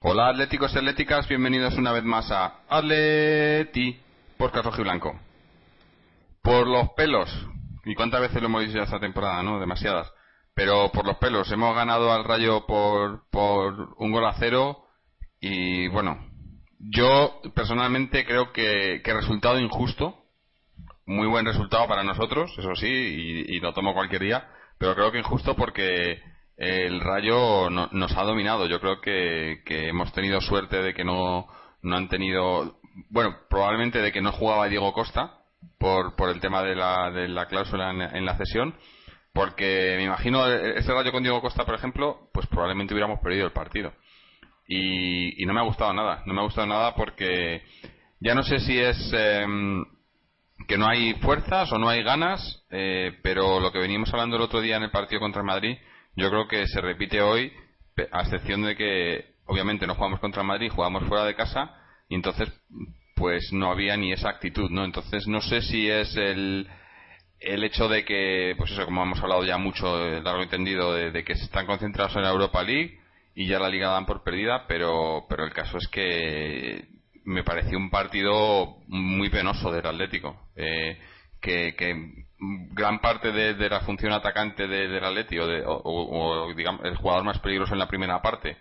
Hola atléticos y atléticas, bienvenidos una vez más a Atleti por Carlos Blanco. Por los pelos, y cuántas veces lo hemos dicho esta temporada, ¿no? Demasiadas. Pero por los pelos, hemos ganado al Rayo por, por un gol a cero y bueno, yo personalmente creo que, que resultado injusto, muy buen resultado para nosotros, eso sí, y, lo tomo cualquier día, pero creo que injusto porque el Rayo nos ha dominado. Yo creo que, hemos tenido suerte de que no, no han tenido, bueno, probablemente de que no jugaba Diego Costa por, por el tema de la, de la cláusula en, la cesión, porque me imagino ese Rayo con Diego Costa, por ejemplo, pues probablemente hubiéramos perdido el partido. Y, no me ha gustado nada, no me ha gustado nada porque ya no sé si es em, que no hay fuerzas o no hay ganas, eh, pero lo que veníamos hablando el otro día en el partido contra Madrid yo creo que se repite hoy, a excepción de que obviamente no jugamos contra Madrid, jugamos fuera de casa y entonces pues no había ni esa actitud, ¿no? Entonces no sé si es el, el hecho de que, pues eso, como hemos hablado ya mucho, eh, largo entendido, de, de, que están concentrados en la Europa League y ya la liga dan por perdida, pero, pero el caso es que me pareció un partido muy penoso del Atlético. Eh, que, gran parte de, la función atacante del Atleti o, o, digamos el jugador más peligroso en la primera parte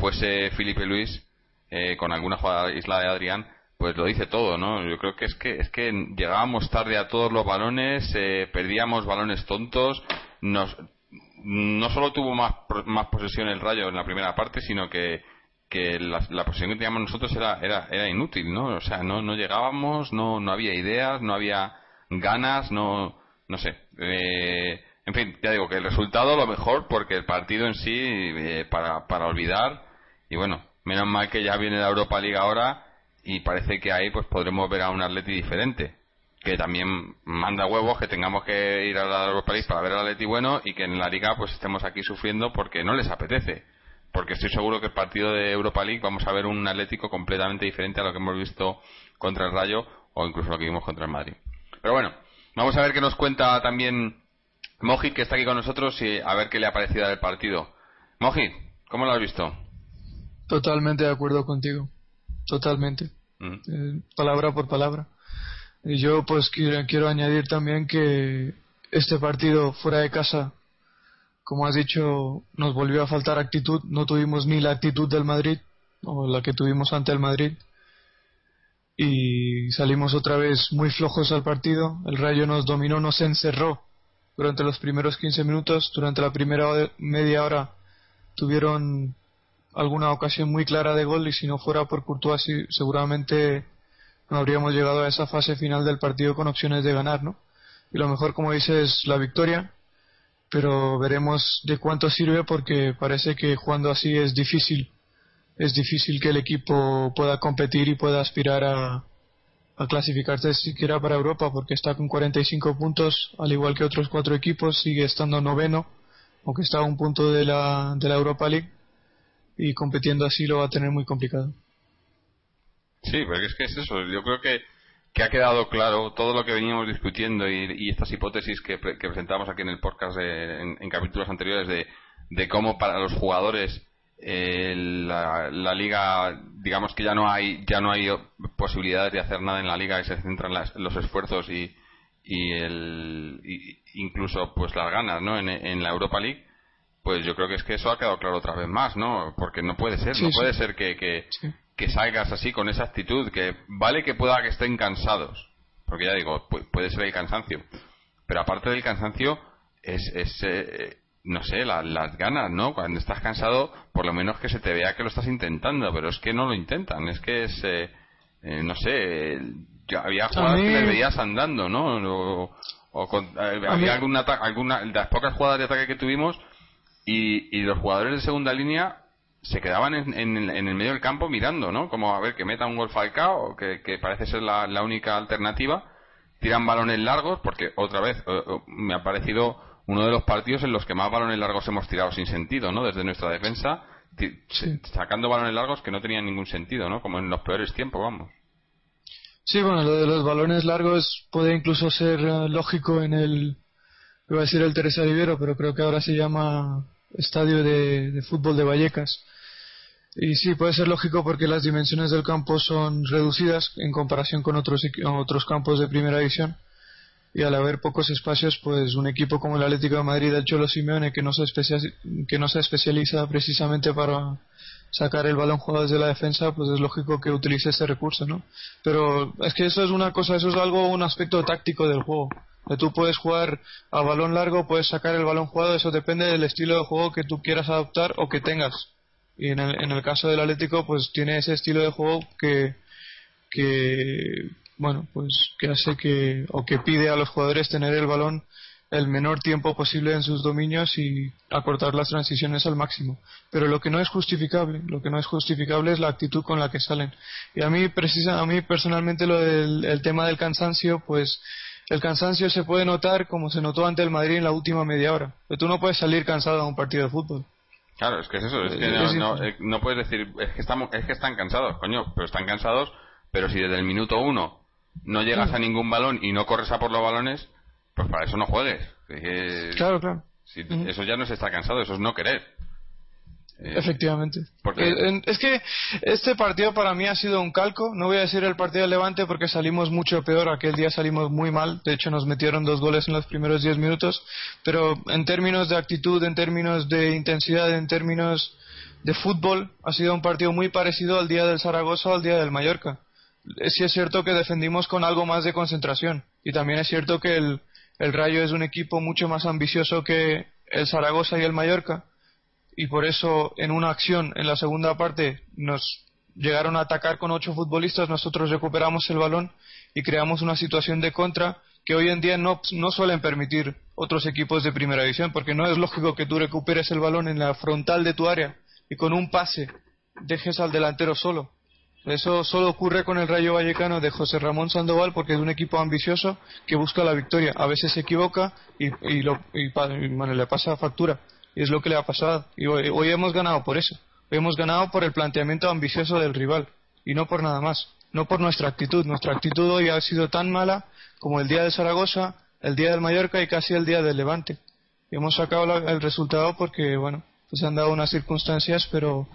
fuese Felipe Luis eh, con alguna jugada isla de Adrián pues lo dice todo no yo creo que es que es que llegábamos tarde a todos los balones eh, perdíamos balones tontos nos no solo tuvo más más posesión el Rayo en la primera parte sino que que la, posesión que teníamos nosotros era era era inútil no o sea no no llegábamos no no había ideas no había ganas, no, no sé. Eh, en fin, ya digo que el resultado lo mejor porque el partido en sí eh, para, para olvidar y bueno, menos mal que ya viene la Europa League ahora y parece que ahí pues podremos ver a un Atleti diferente que también manda huevos que tengamos que ir a la Europa League para ver al Atleti bueno y que en la Liga pues estemos aquí sufriendo porque no les apetece porque estoy seguro que el partido de Europa League vamos a ver un Atlético completamente diferente a lo que hemos visto contra el Rayo o incluso lo que vimos contra el Madrid. Pero bueno, vamos a ver qué nos cuenta también Moji, que está aquí con nosotros, y a ver qué le ha parecido el partido. Moji, ¿cómo lo has visto? Totalmente de acuerdo contigo. Totalmente. Mm. Eh, palabra por palabra. Y yo pues quiero, quiero añadir también que este partido fuera de casa, como has dicho, nos volvió a faltar actitud. No tuvimos ni la actitud del Madrid, o la que tuvimos ante el Madrid y salimos otra vez muy flojos al partido. El Rayo nos dominó, nos encerró durante los primeros 15 minutos. Durante la primera media hora tuvieron alguna ocasión muy clara de gol y si no fuera por Courtois seguramente no habríamos llegado a esa fase final del partido con opciones de ganar, ¿no? Y lo mejor, como dices, es la victoria, pero veremos de cuánto sirve porque parece que jugando así es difícil es difícil que el equipo pueda competir y pueda aspirar a, clasificarse siquiera para Europa porque está con 45 puntos al igual que otros cuatro equipos sigue estando noveno aunque está a un punto de la, de la Europa League y compitiendo así lo va a tener muy complicado. Sí porque es que es eso. Yo creo que, que ha quedado claro todo lo que veníamos discutiendo y, estas hipótesis que, presentamos aquí en el podcast en, en, capítulos anteriores de, de cómo para los jugadores eh, la, liga digamos que ya no hay ya no hay posibilidades de hacer nada en la liga y se centran los esfuerzos y, y el incluso pues las ganas no en, la Europa League pues yo creo que es que eso ha quedado claro otra vez más no porque no puede ser no puede ser que, que, salgas así con esa actitud que vale que pueda que estén cansados porque ya digo puede ser el cansancio pero aparte del cansancio es, es eh, no sé, las ganas, ¿no? Cuando estás cansado, por lo menos que se te vea que lo estás intentando, pero es que no lo intentan, es que es, eh, eh, no sé, había jugadas que les veías andando, ¿no? O, con, eh, había alguna, alguna, las pocas jugadas de ataque que tuvimos y, y los jugadores de segunda línea se quedaban en, en, el medio del campo mirando, ¿no? Como a ver que meta un gol Falcao, que, que parece ser la, la única alternativa, tiran balones largos, porque otra vez me ha parecido uno de los partidos en los que más balones largos hemos tirado sin sentido, ¿no? Desde nuestra defensa sacando balones largos que no tenían ningún sentido, ¿no? Como en los peores tiempos, vamos. Sí, bueno, lo de los balones largos puede incluso ser eh, lógico en el, iba a decir el Teresa Rivero, pero creo que ahora se llama Estadio de, Fútbol de Vallecas. Y sí, puede ser lógico porque las dimensiones del campo son reducidas en comparación con otros, otros campos de primera división. Y al haber pocos espacios, pues un equipo como el Atlético de Madrid, el Cholo Simeone, que no se, que no se especializa precisamente para sacar el balón jugado desde la defensa, pues es lógico que utilice ese recurso, ¿no? Pero es que eso es una cosa, eso es algo, un aspecto táctico del juego. Tú puedes jugar a balón largo, puedes sacar el balón jugado, eso depende del estilo de juego que tú quieras adoptar o que tengas. Y en el, en el caso del Atlético, pues tiene ese estilo de juego que, que, bueno, pues que hace que, o que pide a los jugadores tener el balón el menor tiempo posible en sus dominios y acortar las transiciones al máximo. Pero lo que no es justificable, lo que no es justificable es la actitud con la que salen. Y a mí, precisa, a mí personalmente lo del el tema del cansancio, pues el cansancio se puede notar como se notó ante el Madrid en la última media hora. Pero tú no puedes salir cansado a un partido de fútbol. Claro, es que es eso, es que no, eh, no, puedes decir, es que, estamos, es que están cansados, coño, pero están cansados, pero si desde el minuto uno no llegas a ningún balón y no corres a por los balones, pues para eso no juegues. claro, claro. Eso ya no es estar cansado, eso es no querer. Eh, Efectivamente. Eh, es que este partido para mí ha sido un calco. No voy a decir el partido de Levante porque salimos mucho peor. Aquel día salimos muy mal. De hecho, nos metieron dos goles en los primeros diez minutos. Pero en términos de actitud, en términos de intensidad, en términos de fútbol, ha sido un partido muy parecido al día del Zaragoza o al día del Mallorca. Sí es cierto que defendimos con algo más de concentración. Y también es cierto que el, el Rayo es un equipo mucho más ambicioso que el Zaragoza y el Mallorca y por eso en una acción en la segunda parte nos llegaron a atacar con ocho futbolistas, nosotros recuperamos el balón y creamos una situación de contra que hoy en día no, no suelen permitir otros equipos de primera división, porque no es lógico que tú recuperes el balón en la frontal de tu área y con un pase dejes al delantero solo. Eso solo ocurre con el Rayo Vallecano de José Ramón Sandoval porque es un equipo ambicioso que busca la victoria. A veces se equivoca y, y, lo, y, le pasa factura. Y es lo que le ha pasado. Y hoy, hemos ganado por eso. Hoy hemos ganado por el planteamiento ambicioso del rival y no por nada más. No por nuestra actitud. Nuestra actitud hoy ha sido tan mala como el día de Zaragoza, el día del Mallorca y casi el día del Levante. Y hemos sacado el resultado porque, bueno, pues se han dado unas circunstancias, pero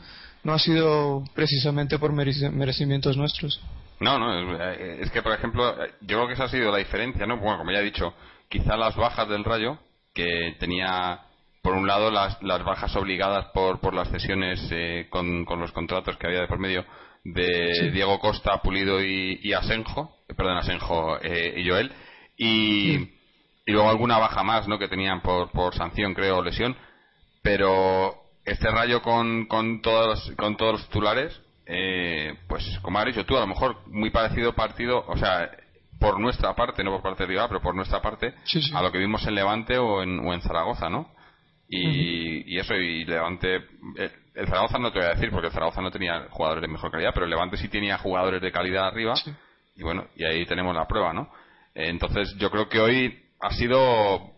no ha sido precisamente por merecimientos nuestros. No, no, eh, es, que por ejemplo, yo creo que esa ha sido la diferencia, ¿no? Bueno, como ya he dicho, quizá las bajas del Rayo, que tenía por un lado las, las bajas obligadas por, por las cesiones eh, con, con, los contratos que había de por medio de Diego Costa, Pulido y, Asenjo, eh, perdón, Asenjo y Joel, y, y luego alguna baja más, ¿no? Que tenían por, por sanción, creo, o lesión, pero este rayo con, con, todos, con todos los titulares, eh, pues como has dicho tú, a lo mejor muy parecido partido, o sea, por nuestra parte, no por parte de rival, pero por nuestra parte, a lo que vimos en Levante o en, o en Zaragoza, ¿no? Y, y, eso, y Levante, eh, el, Zaragoza no te voy a decir, porque el Zaragoza no tenía jugadores de mejor calidad, pero el Levante sí tenía jugadores de calidad arriba, y bueno, y ahí tenemos la prueba, ¿no? entonces yo creo que hoy ha sido,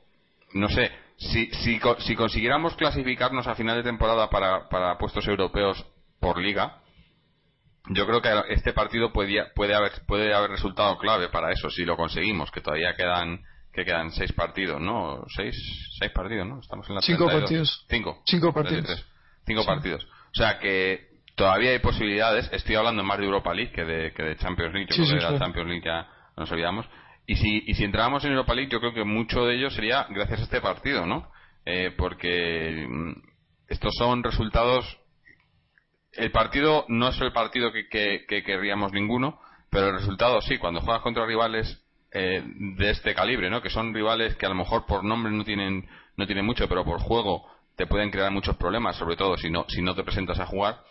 no sé, si, si, si consiguiéramos clasificarnos a final de temporada para, para puestos europeos por liga, yo creo que este partido puede, puede, haber, puede haber resultado clave para eso, si lo conseguimos, que todavía quedan que quedan seis partidos, ¿no? Seis, seis partidos, ¿no? Estamos en la Cinco partidos. Cinco. Cinco partidos. Cinco partidos. O sea que todavía hay posibilidades. Estoy hablando más de Europa League que de, que de Champions League. Yo creo que de la Champions League ya nos olvidamos. Y si, y si entrábamos en Europa League, yo creo que mucho de ello sería gracias a este partido, ¿no? Eh, porque mm, estos son resultados. El partido no es el partido que, que, querríamos ninguno, pero el resultado sí, cuando juegas contra rivales eh, de este calibre, ¿no? Que son rivales que a lo mejor por nombre no tienen, no tienen mucho, pero por juego te pueden crear muchos problemas, sobre todo si no, si no te presentas a jugar.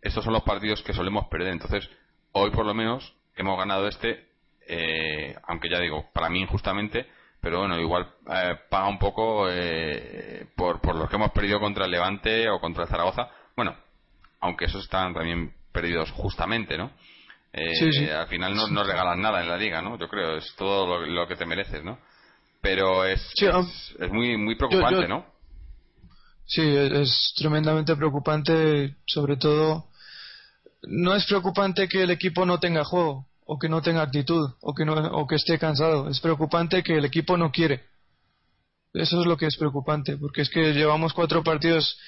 Estos son los partidos que solemos perder. Entonces, hoy por lo menos hemos ganado este eh, aunque ya digo, para mí injustamente, pero bueno, igual eh, paga un poco eh, por, por los que hemos perdido contra el Levante o contra el Zaragoza. Bueno, aunque esos están también perdidos justamente, ¿no? Eh, Al final no nos regalan nada en la liga, ¿no? Yo creo, es todo lo, que te mereces, ¿no? Pero es, es, muy, muy preocupante, ¿no? Sí, es tremendamente preocupante, sobre todo. No es preocupante que el equipo no tenga juego, o que no tenga actitud, o que, no, o que esté cansado. Es preocupante que el equipo no quiere. Eso es lo que es preocupante, porque es que llevamos cuatro partidos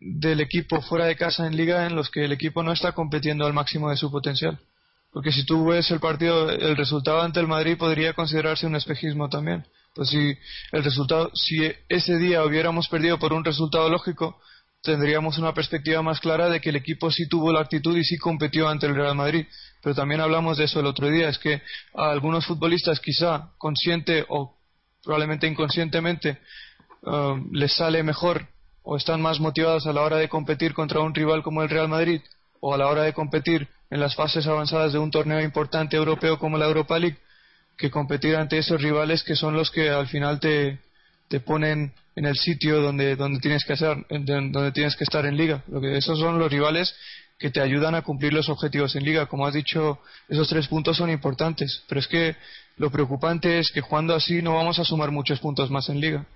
del equipo fuera de casa en liga en los que el equipo no está compitiendo al máximo de su potencial. Porque si tú ves el partido, el resultado ante el Madrid podría considerarse un espejismo también. Pues si el resultado, si ese día hubiéramos perdido por un resultado lógico, tendríamos una perspectiva más clara de que el equipo sí tuvo la actitud y sí competió ante el Real Madrid. Pero también hablamos de eso el otro día, es que a algunos futbolistas quizá consciente o probablemente inconscientemente eh, les sale mejor o están más motivados a la hora de competir contra un rival como el Real Madrid o a la hora de competir en las fases avanzadas de un torneo importante europeo como la Europa League que competir ante esos rivales que son los que al final te, te ponen en el sitio donde, donde tienes que hacer, donde tienes que estar en liga. Lo esos son los rivales que te ayudan a cumplir los objetivos en liga. Como has dicho, esos tres puntos son importantes, pero es que lo preocupante es que jugando así no vamos a sumar muchos puntos más en liga.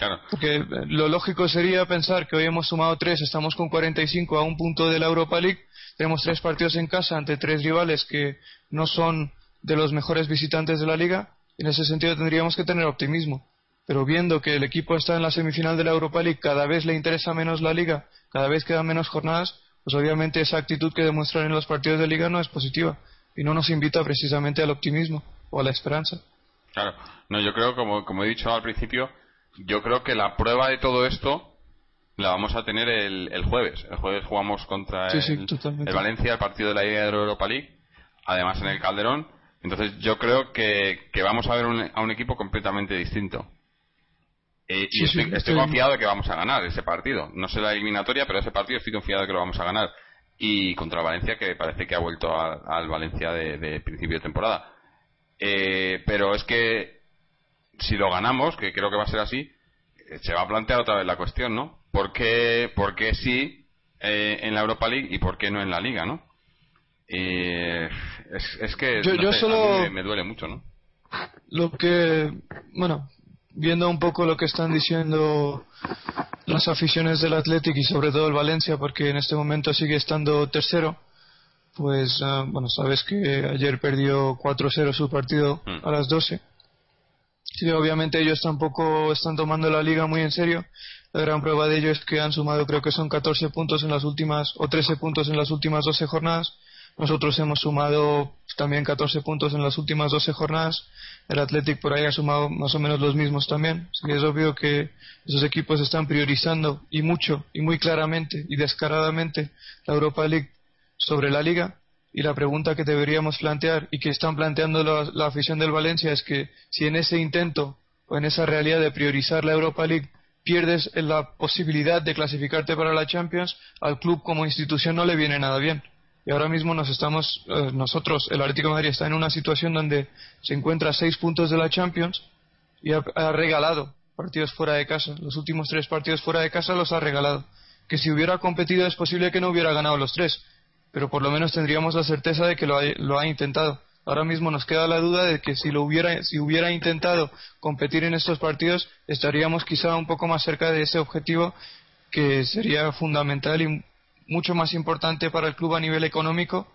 Claro. Porque eh, lo lógico sería pensar que hoy hemos sumado tres, estamos con 45 a un punto de la Europa League, tenemos tres partidos en casa ante tres rivales que no son de los mejores visitantes de la liga, en ese sentido tendríamos que tener optimismo. Pero viendo que el equipo está en la semifinal de la Europa League, cada vez le interesa menos la liga, cada vez quedan menos jornadas, pues obviamente esa actitud que demuestran en los partidos de liga no es positiva y no nos invita precisamente al optimismo o a la esperanza. Claro, no, yo creo, como, como he dicho al principio, yo creo que la prueba de todo esto la vamos a tener el, el jueves. El jueves jugamos contra el, Valencia, el partido de la Liga de Europa League, además en el Calderón. Entonces yo creo que, que vamos a ver a un equipo completamente distinto. Eh, y estoy, confiado de que vamos a ganar ese partido. No sé la eliminatoria, pero ese partido estoy confiado de que lo vamos a ganar. Y contra Valencia, que parece que ha vuelto al Valencia de, de, principio de temporada. Eh, pero es que si lo ganamos, que creo que va a ser así, eh, se va a plantear otra vez la cuestión, ¿no? ¿Por qué, por qué sí eh, en la Europa League y por qué no en la Liga, ¿no? Eh, es, es, que yo, solo me, duele mucho, ¿no? Lo que, bueno, viendo un poco lo que están diciendo las aficiones del Athletic y sobre todo el Valencia, porque en este momento sigue estando tercero, pues, ah, bueno, sabes que ayer perdió 4-0 su partido mm. a las 12 Sí, obviamente ellos tampoco están tomando la liga muy en serio. La gran prueba de ello es que han sumado, creo que son 14 puntos en las últimas, o 13 puntos en las últimas 12 jornadas. Nosotros hemos sumado también 14 puntos en las últimas 12 jornadas. El Athletic por ahí ha sumado más o menos los mismos también. Así que es obvio que esos equipos están priorizando y mucho, y muy claramente y descaradamente la Europa League sobre la liga y la pregunta que deberíamos plantear y que están planteando la, afición del Valencia es que si en ese intento o en esa realidad de priorizar la Europa League pierdes la posibilidad de clasificarte para la Champions, al club como institución no le viene nada bien. Y ahora mismo nos estamos, eh, nosotros, el Atlético Madrid está en una situación donde se encuentra a seis puntos de la Champions y ha regalado partidos fuera de casa. Los últimos tres partidos fuera de casa los ha regalado. Que si hubiera competido es posible que no hubiera ganado los tres pero por lo menos tendríamos la certeza de que lo ha, lo ha intentado. Ahora mismo nos queda la duda de que si lo hubiera, si hubiera intentado competir en estos partidos, estaríamos quizá un poco más cerca de ese objetivo que sería fundamental y mucho más importante para el club a nivel económico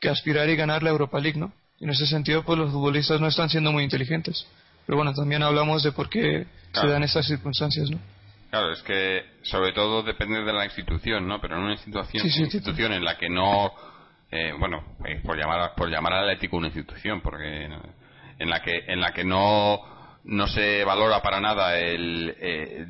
que aspirar y ganar la Europa League, ¿no? en ese sentido, pues los futbolistas no están siendo muy inteligentes. Pero bueno, también hablamos de por qué se dan estas circunstancias, ¿no? Claro, es que sobre todo depende de la institución, ¿no? Pero en una institución, institución en la que no, eh, bueno, eh, por llamar por llamar al ético una institución, porque en la que en la que no no se valora para nada el, eh,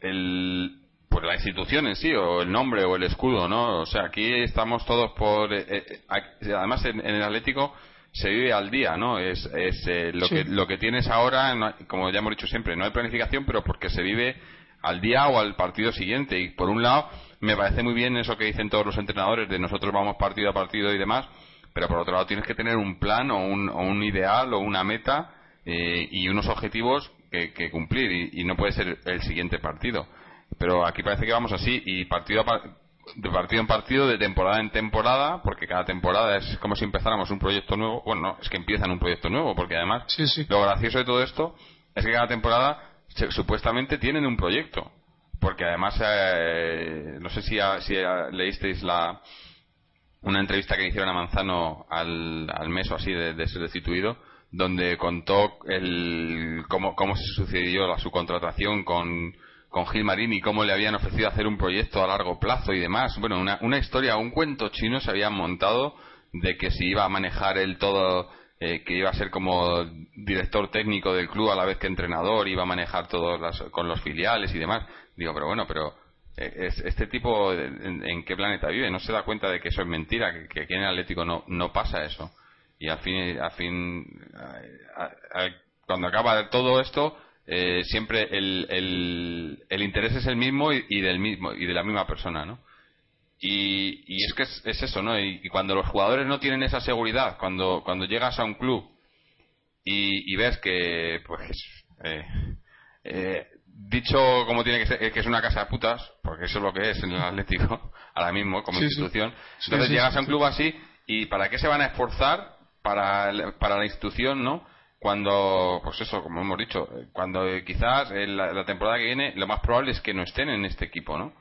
el pues la institución en sí o el nombre o el escudo, ¿no? O sea, aquí estamos todos por además en, el Atlético se vive al día, ¿no? Es, es lo que lo que tienes ahora, como ya hemos dicho siempre, no hay planificación, pero porque se vive al día o al partido siguiente. Y por un lado, me parece muy bien eso que dicen todos los entrenadores de nosotros vamos partido a partido y demás, pero por otro lado tienes que tener un plan o un, o un ideal o una meta eh, y unos objetivos que, cumplir y, no puede ser el siguiente partido. Pero aquí parece que vamos así y partido de partido en partido, de temporada en temporada, porque cada temporada es como si empezáramos un proyecto nuevo. Bueno, no, es que empiezan un proyecto nuevo, porque además lo gracioso de todo esto es que cada temporada supuestamente tienen un proyecto, porque además, eh, no sé si, si leísteis la una entrevista que hicieron a Manzano al, al mes o así de, ser destituido, donde contó el, cómo, cómo se sucedió la, su contratación con, con Gil Marín y cómo le habían ofrecido hacer un proyecto a largo plazo y demás. Bueno, una, una historia, un cuento chino se habían montado de que si iba a manejar el todo, eh, que iba a ser como director técnico del club a la vez que entrenador, iba a manejar todo con los filiales y demás. Digo, pero bueno, pero eh, este tipo, en, qué planeta vive? No se da cuenta de que eso es mentira, que, aquí en el Atlético no, no pasa eso. Y al fin, al fin cuando acaba todo esto, eh, siempre el, el, el, interés es el mismo y, del mismo y de la misma persona, ¿no? Y, y es que es, eso, ¿no? Y, cuando los jugadores no tienen esa seguridad, cuando, cuando llegas a un club y, ves que, pues, eh, eh, dicho como tiene que ser, que es una casa de putas, porque eso es lo que es en el Atlético, ahora mismo, como institución, entonces llegas a un club así y ¿para qué se van a esforzar para, para la institución, ¿no? cuando, pues eso, como hemos dicho, cuando quizás la, temporada que viene lo más probable es que no estén en este equipo, ¿no?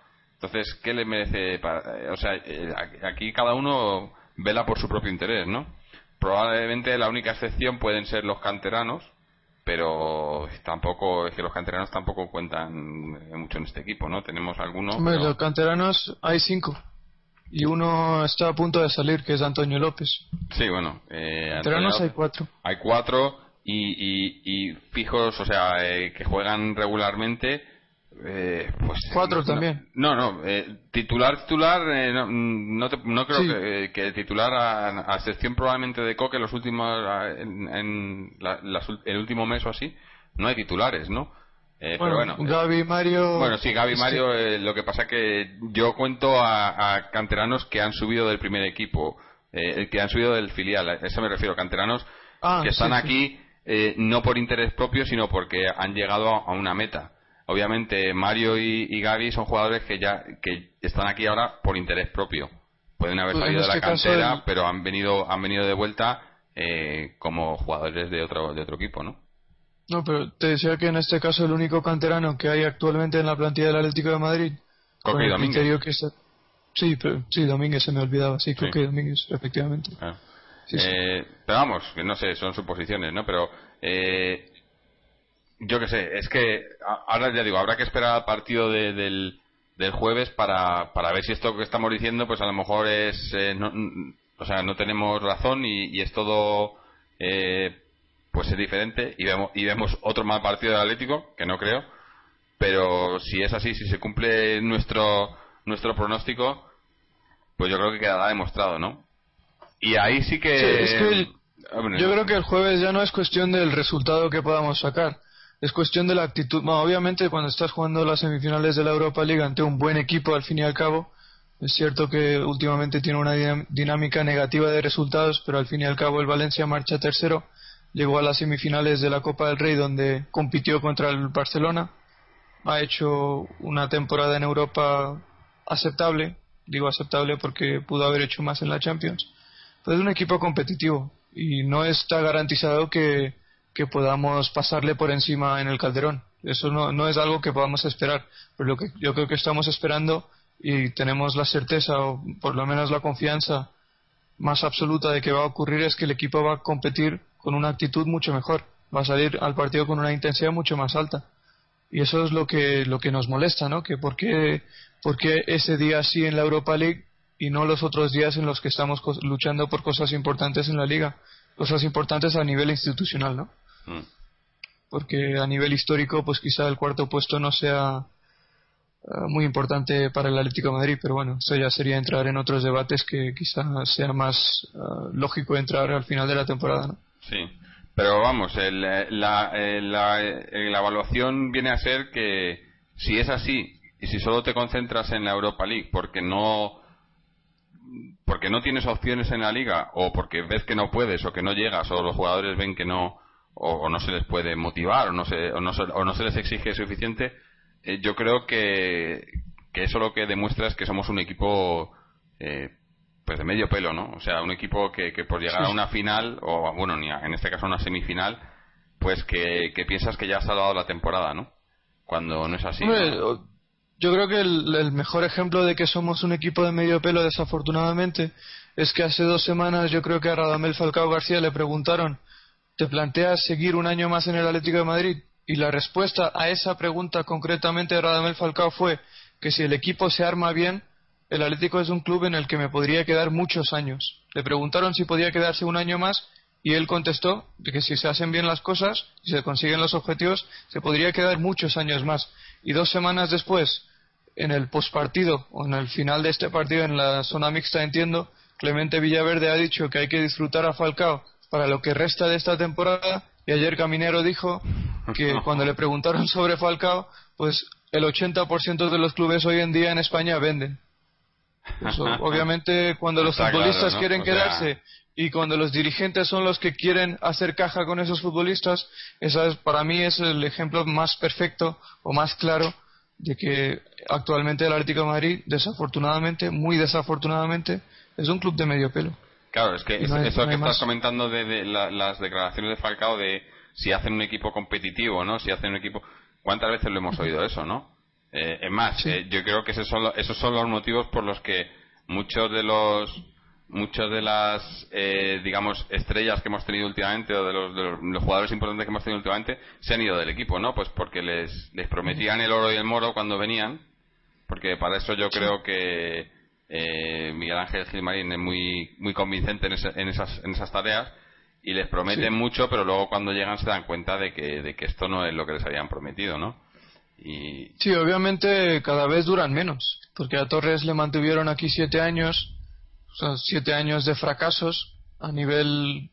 Entonces, ¿qué le merece? Para, o sea, eh, aquí cada uno vela por su propio interés, ¿no? Probablemente la única excepción pueden ser los canteranos, pero tampoco es que los canteranos tampoco cuentan mucho en este equipo, ¿no? Tenemos algunos. los canteranos hay cinco y uno está a punto de salir, que es Antonio López. Sí, bueno. Eh, canteranos hay cuatro. Hay cuatro y, y, fijos, o sea, eh, que juegan regularmente. Eh, pues cuatro también no no eh, titular titular no, no, creo que, que, titular a, excepción probablemente de Coque los últimos en, el último mes o así no hay titulares no bueno, pero bueno, Gaby Mario. Bueno, sí, Gaby Mario. lo que pasa que yo cuento a, canteranos que han subido del primer equipo, que han subido del filial. A eso me refiero, canteranos ah, que están aquí eh, no por interés propio, sino porque han llegado a, una meta. Obviamente Mario y, y, Gaby son jugadores que ya que están aquí ahora por interés propio. Pueden haber pues salido de la este cantera, pero han venido han venido de vuelta eh, como jugadores de otro de otro equipo, ¿no? No, pero te decía que en este caso el único canterano que hay actualmente en la plantilla del Atlético de Madrid. Coque y Domínguez. Sí, pero, sí, Domínguez se me olvidaba, sí, Coque Domínguez, efectivamente. Ah. Eh, pero vamos, no sé, son suposiciones, ¿no? Pero eh, yo qué sé, es que ahora ya digo, habrá que esperar al partido del, del jueves para, para ver si esto que estamos diciendo, pues a lo mejor es, eh, no, o sea, no tenemos razón y, es todo, pues es diferente y vemos, y vemos otro mal partido del Atlético, que no creo, pero si es así, si se cumple nuestro, nuestro pronóstico, pues yo creo que quedará demostrado, ¿no? Y ahí sí que... Yo creo que el jueves ya no es cuestión del resultado que podamos sacar. Es cuestión de la actitud. obviamente, cuando estás jugando las semifinales de la Europa League ante un buen equipo, al fin y al cabo, es cierto que últimamente tiene una dinámica negativa de resultados, pero al fin y al cabo el Valencia marcha tercero. Llegó a las semifinales de la Copa del Rey, donde compitió contra el Barcelona. Ha hecho una temporada en Europa aceptable. Digo aceptable porque pudo haber hecho más en la Champions es un equipo competitivo y no está garantizado que, podamos pasarle por encima en el Calderón. Eso no, no es algo que podamos esperar. Pero lo que yo creo que estamos esperando y tenemos la certeza o por lo menos la confianza más absoluta de que va a ocurrir es que el equipo va a competir con una actitud mucho mejor. Va a salir al partido con una intensidad mucho más alta. Y eso es lo que, lo que nos molesta, ¿no? Que por qué, por qué ese día así en la Europa League y no los otros días en los que estamos luchando por cosas importantes en la liga, cosas importantes a nivel institucional, ¿no? Mm. Porque a nivel histórico, pues quizá el cuarto puesto no sea eh, muy importante para el Atlético de Madrid, pero bueno, eso ya sería entrar en otros debates que quizá sea más eh, lógico entrar al final de la temporada, ¿no? Sí, pero vamos, eh, la, la evaluación viene a ser que si es así y si solo te concentras en la Europa League porque no porque no tienes opciones en la liga o porque ves que no puedes o que no llegas o los jugadores ven que no o, no se les puede motivar o no se, o no se, o no se les exige suficiente, eh, yo creo que, que eso lo que demuestra es que somos un equipo eh, pues de medio pelo, ¿no? O sea, un equipo que, que por llegar a una final o bueno, ni en este caso a una semifinal, pues que, que piensas que ya ha salvado la temporada, ¿no? Cuando no es así Yo creo que el, mejor ejemplo de que somos un equipo de medio pelo, desafortunadamente, es que hace dos semanas yo creo que a Radamel Falcao García le preguntaron ¿te planteas seguir un año más en el Atlético de Madrid? Y la respuesta a esa pregunta concretamente de Radamel Falcao fue que si el equipo se arma bien, el Atlético es un club en el que me podría quedar muchos años. Le preguntaron si podía quedarse un año más y él contestó que si se hacen bien las cosas y se consiguen los objetivos, se podría quedar muchos años más. Y dos semanas después, en el postpartido o en el final de este partido, en la zona mixta, entiendo, Clemente Villaverde ha dicho que hay que disfrutar a Falcao para lo que resta de esta temporada y ayer Caminero dijo que cuando le preguntaron sobre Falcao, pues el 80% de los clubes hoy en día en España venden. Pues, obviamente cuando los futbolistas quieren quedarse y cuando los dirigentes son los que quieren hacer caja con esos futbolistas, esa es, para mí es el ejemplo más perfecto o más claro de que actualmente el Atlético de Madrid, desafortunadamente, muy desafortunadamente, es un club de medio pelo. Claro, es que eso que estás comentando de, las declaraciones de Falcao de si hacen un equipo competitivo, ¿no? Si hacen un equipo... ¿Cuántas veces lo hemos oído eso, no? Eh, es más, eh, yo creo que esos son, esos son los motivos por los que muchos de los muchos de las eh, digamos estrellas que hemos tenido últimamente o de los, de los, jugadores importantes que hemos tenido últimamente se han ido del equipo no pues porque les, les prometían el oro y el moro cuando venían porque para eso yo creo que eh, Miguel Ángel Gilmarín es muy, muy convincente en, en, esas, en esas tareas y les prometen mucho, pero luego cuando llegan se dan cuenta de que, de que esto no es lo que les habían prometido, ¿no? Y... Sí, obviamente cada vez duran menos, porque a Torres le mantuvieron aquí siete años, o sea, siete años de fracasos. A nivel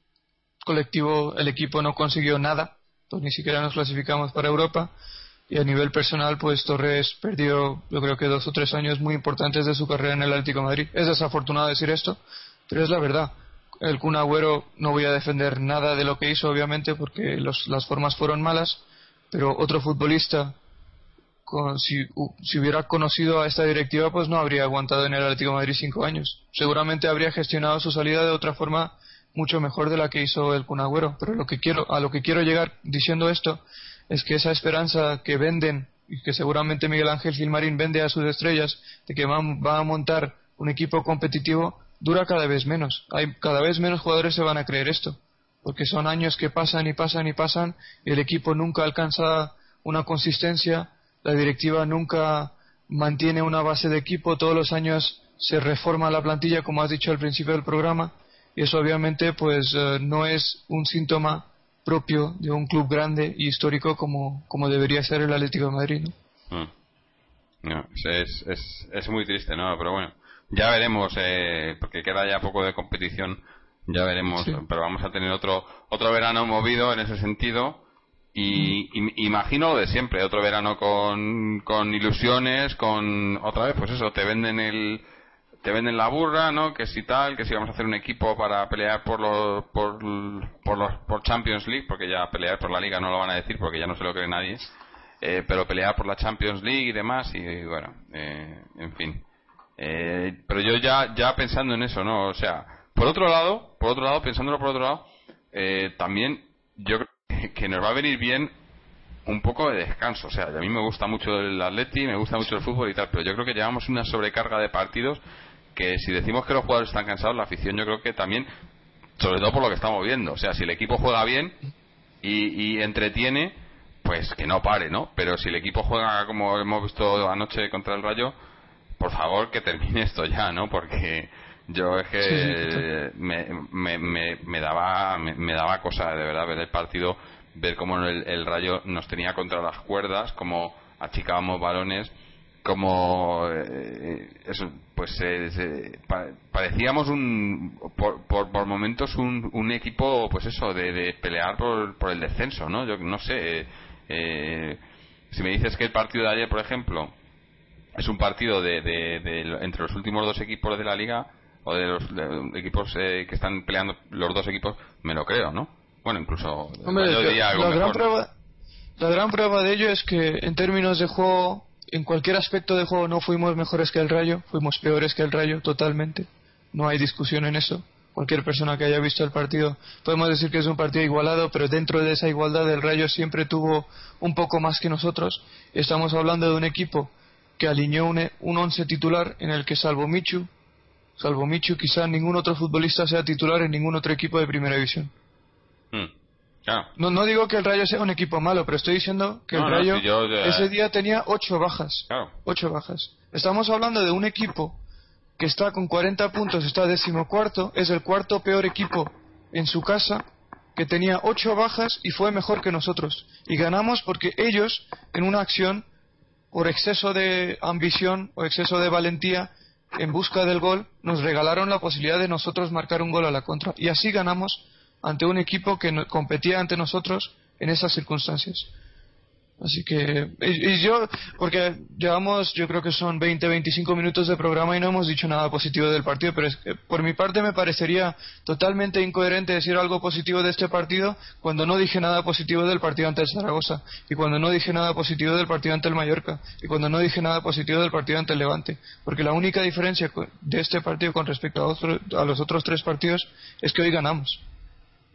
colectivo el equipo no consiguió nada, ni siquiera nos clasificamos para Europa y a nivel personal, pues Torres perdió, yo creo que dos o tres años muy importantes de su carrera en el Atlético Madrid. Es desafortunado decir esto, pero es la verdad. El Kun Agüero no voy a defender nada de lo que hizo, obviamente, porque las formas fueron malas, pero otro futbolista, si, si, hubiera conocido a esta directiva, pues no habría aguantado en el Atlético Madrid cinco años. Seguramente habría gestionado su salida de otra forma mucho mejor de la que hizo el Kun Agüero. Pero lo que quiero, a lo que quiero llegar diciendo esto es que esa esperanza que venden y que seguramente Miguel Ángel Gilmarín vende a sus estrellas de que van, va a montar un equipo competitivo dura cada vez menos. Hay cada vez menos jugadores se van a creer esto, porque son años que pasan y pasan y pasan y el equipo nunca alcanza una consistencia, la directiva nunca mantiene una base de equipo, todos los años se reforma la plantilla como has dicho al principio del programa y eso obviamente pues eh, no es un síntoma propio de un club grande y histórico como, como debería ser el Atlético de Madrid. ¿no? Mm. es, es, es, muy triste, ¿no? Pero bueno, ya veremos, eh, porque queda ya poco de competición, ya veremos, pero vamos a tener otro, otro verano movido en ese sentido. Y, mm. imagino de siempre, otro verano con, con ilusiones, con otra vez, pues eso, te venden el, te venden la burra, ¿no? Que si tal, que si vamos a hacer un equipo para pelear por los, por, por los, por Champions League, porque ya pelear por la liga no lo van a decir porque ya no se lo cree nadie, eh, pero pelear por la Champions League y demás, y, bueno, eh, en fin. Eh, pero yo ya, ya pensando en eso, ¿no? O sea, por otro lado, por otro lado, pensándolo por otro lado, también yo creo que nos va a venir bien un poco de descanso. O sea, a mí me gusta mucho el Atleti, me gusta mucho el fútbol y tal, pero yo creo que llevamos una sobrecarga de partidos que si decimos que los jugadores están cansados, la afición yo creo que también, sobre todo por lo que estamos viendo, o sea, si el equipo juega bien y, entretiene, pues que no pare, ¿no? Pero si el equipo juega como hemos visto anoche contra el Rayo, por favor que termine esto ya, ¿no? Porque yo es que me, me, me, daba me, daba cosa de verdad ver el partido, ver cómo el, el Rayo nos tenía contra las cuerdas, cómo achicábamos balones como eh, eso, pues eh, parecíamos un por, por, momentos un, un, equipo pues eso de, pelear por, por, el descenso no yo no sé eh, si me dices que el partido de ayer por ejemplo es un partido de, de, entre los últimos dos equipos de la liga o de los equipos que están peleando los dos equipos me lo creo no bueno incluso la, gran prueba, la gran prueba de ello es que en términos de juego en cualquier aspecto de juego no fuimos mejores que el Rayo, fuimos peores que el Rayo totalmente. No hay discusión en eso. Cualquier persona que haya visto el partido podemos decir que es un partido igualado, pero dentro de esa igualdad el Rayo siempre tuvo un poco más que nosotros. Estamos hablando de un equipo que alineó un, un once titular en el que salvo Michu, salvo Michu, quizá ningún otro futbolista sea titular en ningún otro equipo de primera división. Mm. No, no digo que el Rayo sea un equipo malo, pero estoy diciendo que el Rayo ese día tenía ocho bajas. Ocho bajas. Estamos hablando de un equipo que está con 40 puntos, está decimocuarto, es el cuarto peor equipo en su casa, que tenía ocho bajas y fue mejor que nosotros. Y ganamos porque ellos, en una acción, por exceso de ambición o exceso de valentía, en busca del gol, nos regalaron la posibilidad de nosotros marcar un gol a la contra. Y así ganamos ante un equipo que competía ante nosotros en esas circunstancias. Así que, y, yo, porque llevamos, yo creo que son 20, 25 minutos de programa y no hemos dicho nada positivo del partido, pero es que por mi parte me parecería totalmente incoherente decir algo positivo de este partido cuando no dije nada positivo del partido ante el Zaragoza, y cuando no dije nada positivo del partido ante el Mallorca, y cuando no dije nada positivo del partido ante el Levante. Porque la única diferencia de este partido con respecto a, a los otros tres partidos es que hoy ganamos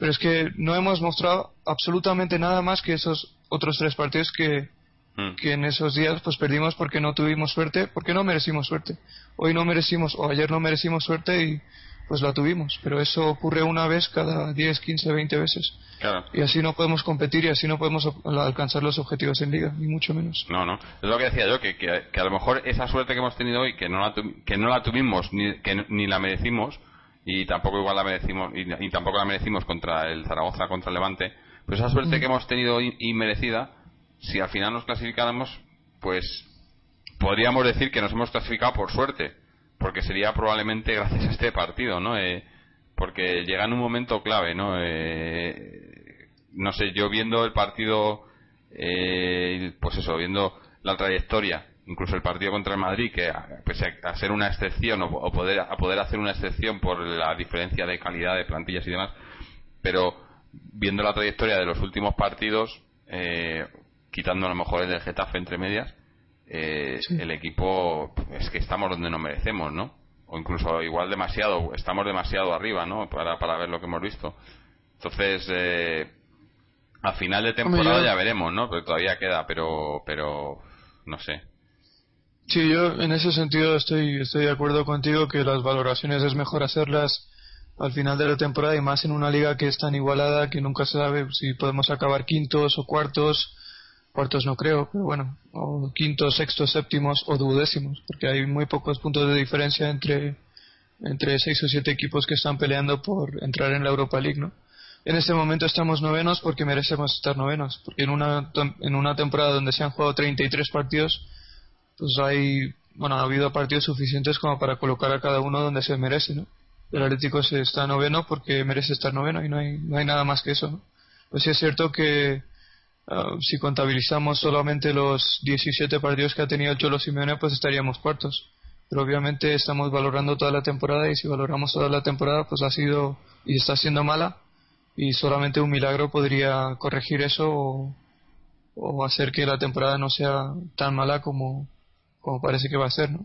pero es que no hemos mostrado absolutamente nada más que esos otros tres partidos que, mm. que en esos días pues perdimos porque no tuvimos suerte, porque no merecimos suerte. Hoy no merecimos, o ayer no merecimos suerte y pues la tuvimos, pero eso ocurre una vez cada 10, 15, 20 veces. Y así no podemos competir y así no podemos alcanzar los objetivos en liga, ni mucho menos. No, no. Es lo que decía yo, que, que, a lo mejor esa suerte que hemos tenido hoy, que no la, que no la tuvimos ni, que ni la merecimos, y tampoco igual la merecimos y, tampoco la merecimos contra el Zaragoza contra el Levante. Pues esa suerte que hemos tenido inmerecida si al final nos clasificáramos pues podríamos decir que nos hemos clasificado por suerte porque sería probablemente gracias a este partido no eh, porque llega en un momento clave no eh, no sé yo viendo el partido eh, pues eso viendo la trayectoria incluso el partido contra el Madrid, que pese a ser una excepción o, poder, a poder hacer una excepción por la diferencia de calidad de plantillas y demás, pero viendo la trayectoria de los últimos partidos, eh, quitando a lo mejor el del Getafe entre medias, eh, el equipo es que estamos donde nos merecemos, ¿no? O incluso igual demasiado, estamos demasiado arriba, ¿no? Para, para ver lo que hemos visto. Entonces, eh, a final de temporada ya veremos, ¿no? Porque todavía queda, pero, pero no sé. Sí, yo en ese sentido estoy, estoy de acuerdo contigo que las valoraciones es mejor hacerlas al final de la temporada y más en una liga que es tan igualada que nunca se sabe si podemos acabar quintos o cuartos, cuartos no creo, pero bueno, o quintos, sextos, séptimos o duodécimos, porque hay muy pocos puntos de diferencia entre, entre seis o siete equipos que están peleando por entrar en la Europa League, ¿no? En este momento estamos novenos porque merecemos estar novenos, porque en una, en una temporada donde se han jugado 33 partidos, pues hay, bueno, ha habido partidos suficientes como para colocar a cada uno donde se merece, ¿no? El Atlético se está noveno porque merece estar noveno y no hay, no hay nada más que eso, Pues sí es cierto que ah, si contabilizamos solamente los 17 partidos que ha tenido Cholo Simeone, pues estaríamos cuartos. Pero obviamente estamos valorando toda la temporada y si valoramos toda la temporada, pues ha sido y está siendo mala y solamente un milagro podría corregir eso o hacer que la temporada no sea tan mala como, como parece que va a ser, ¿no?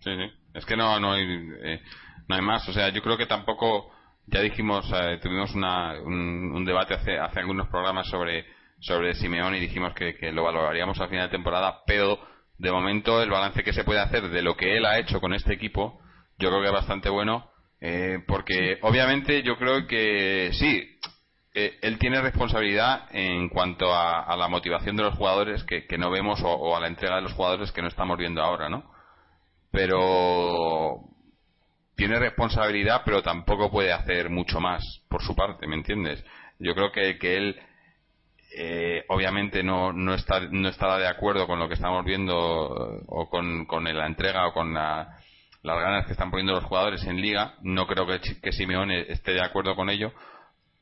Sí, sí. Es que no, no, hay, eh, no hay más. O sea, yo creo que tampoco, ya dijimos, eh, tuvimos una, un, debate hace, hace algunos programas sobre, sobre Simeón y dijimos que, que lo valoraríamos al final de temporada, pero de momento el balance que se puede hacer de lo que él ha hecho con este equipo, yo creo que es bastante bueno, eh, porque obviamente yo creo que sí, él tiene responsabilidad en cuanto a, la motivación de los jugadores que, no vemos o, a la entrega de los jugadores que no estamos viendo ahora, ¿no? Pero tiene responsabilidad, pero tampoco puede hacer mucho más por su parte, ¿me entiendes? Yo creo que, que él eh, obviamente no, no, está, no estará de acuerdo con lo que estamos viendo o con, la entrega o con las ganas que están poniendo los jugadores en liga. No creo que, que Simeone esté de acuerdo con ello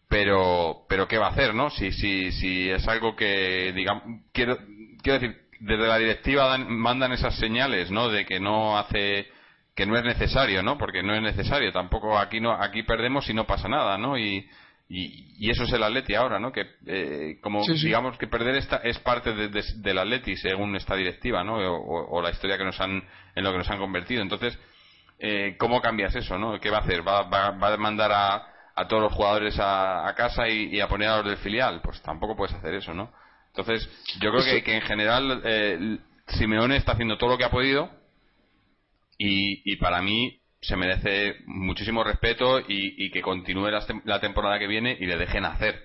pero pero qué va a hacer no si si si es algo que digamos quiero quiero decir desde la directiva mandan esas señales no de que no hace que no es necesario no porque no es necesario tampoco aquí no aquí perdemos y no pasa nada no y y, eso es el Atleti ahora, ¿no? Que eh, como digamos que perder esta es parte del Atleti según esta directiva, ¿no? O, la historia que nos han en lo que nos han convertido. Entonces, eh, ¿cómo cambias eso, no? ¿Qué va a hacer? ¿Va, va, va a mandar a, a todos los jugadores a, casa y, a poner a los del filial. Pues tampoco puedes hacer eso, ¿no? Entonces, yo creo que, que en general eh, Simeone está haciendo todo lo que ha podido y, para mí se merece muchísimo respeto y, que continúe la, temporada que viene y le dejen hacer.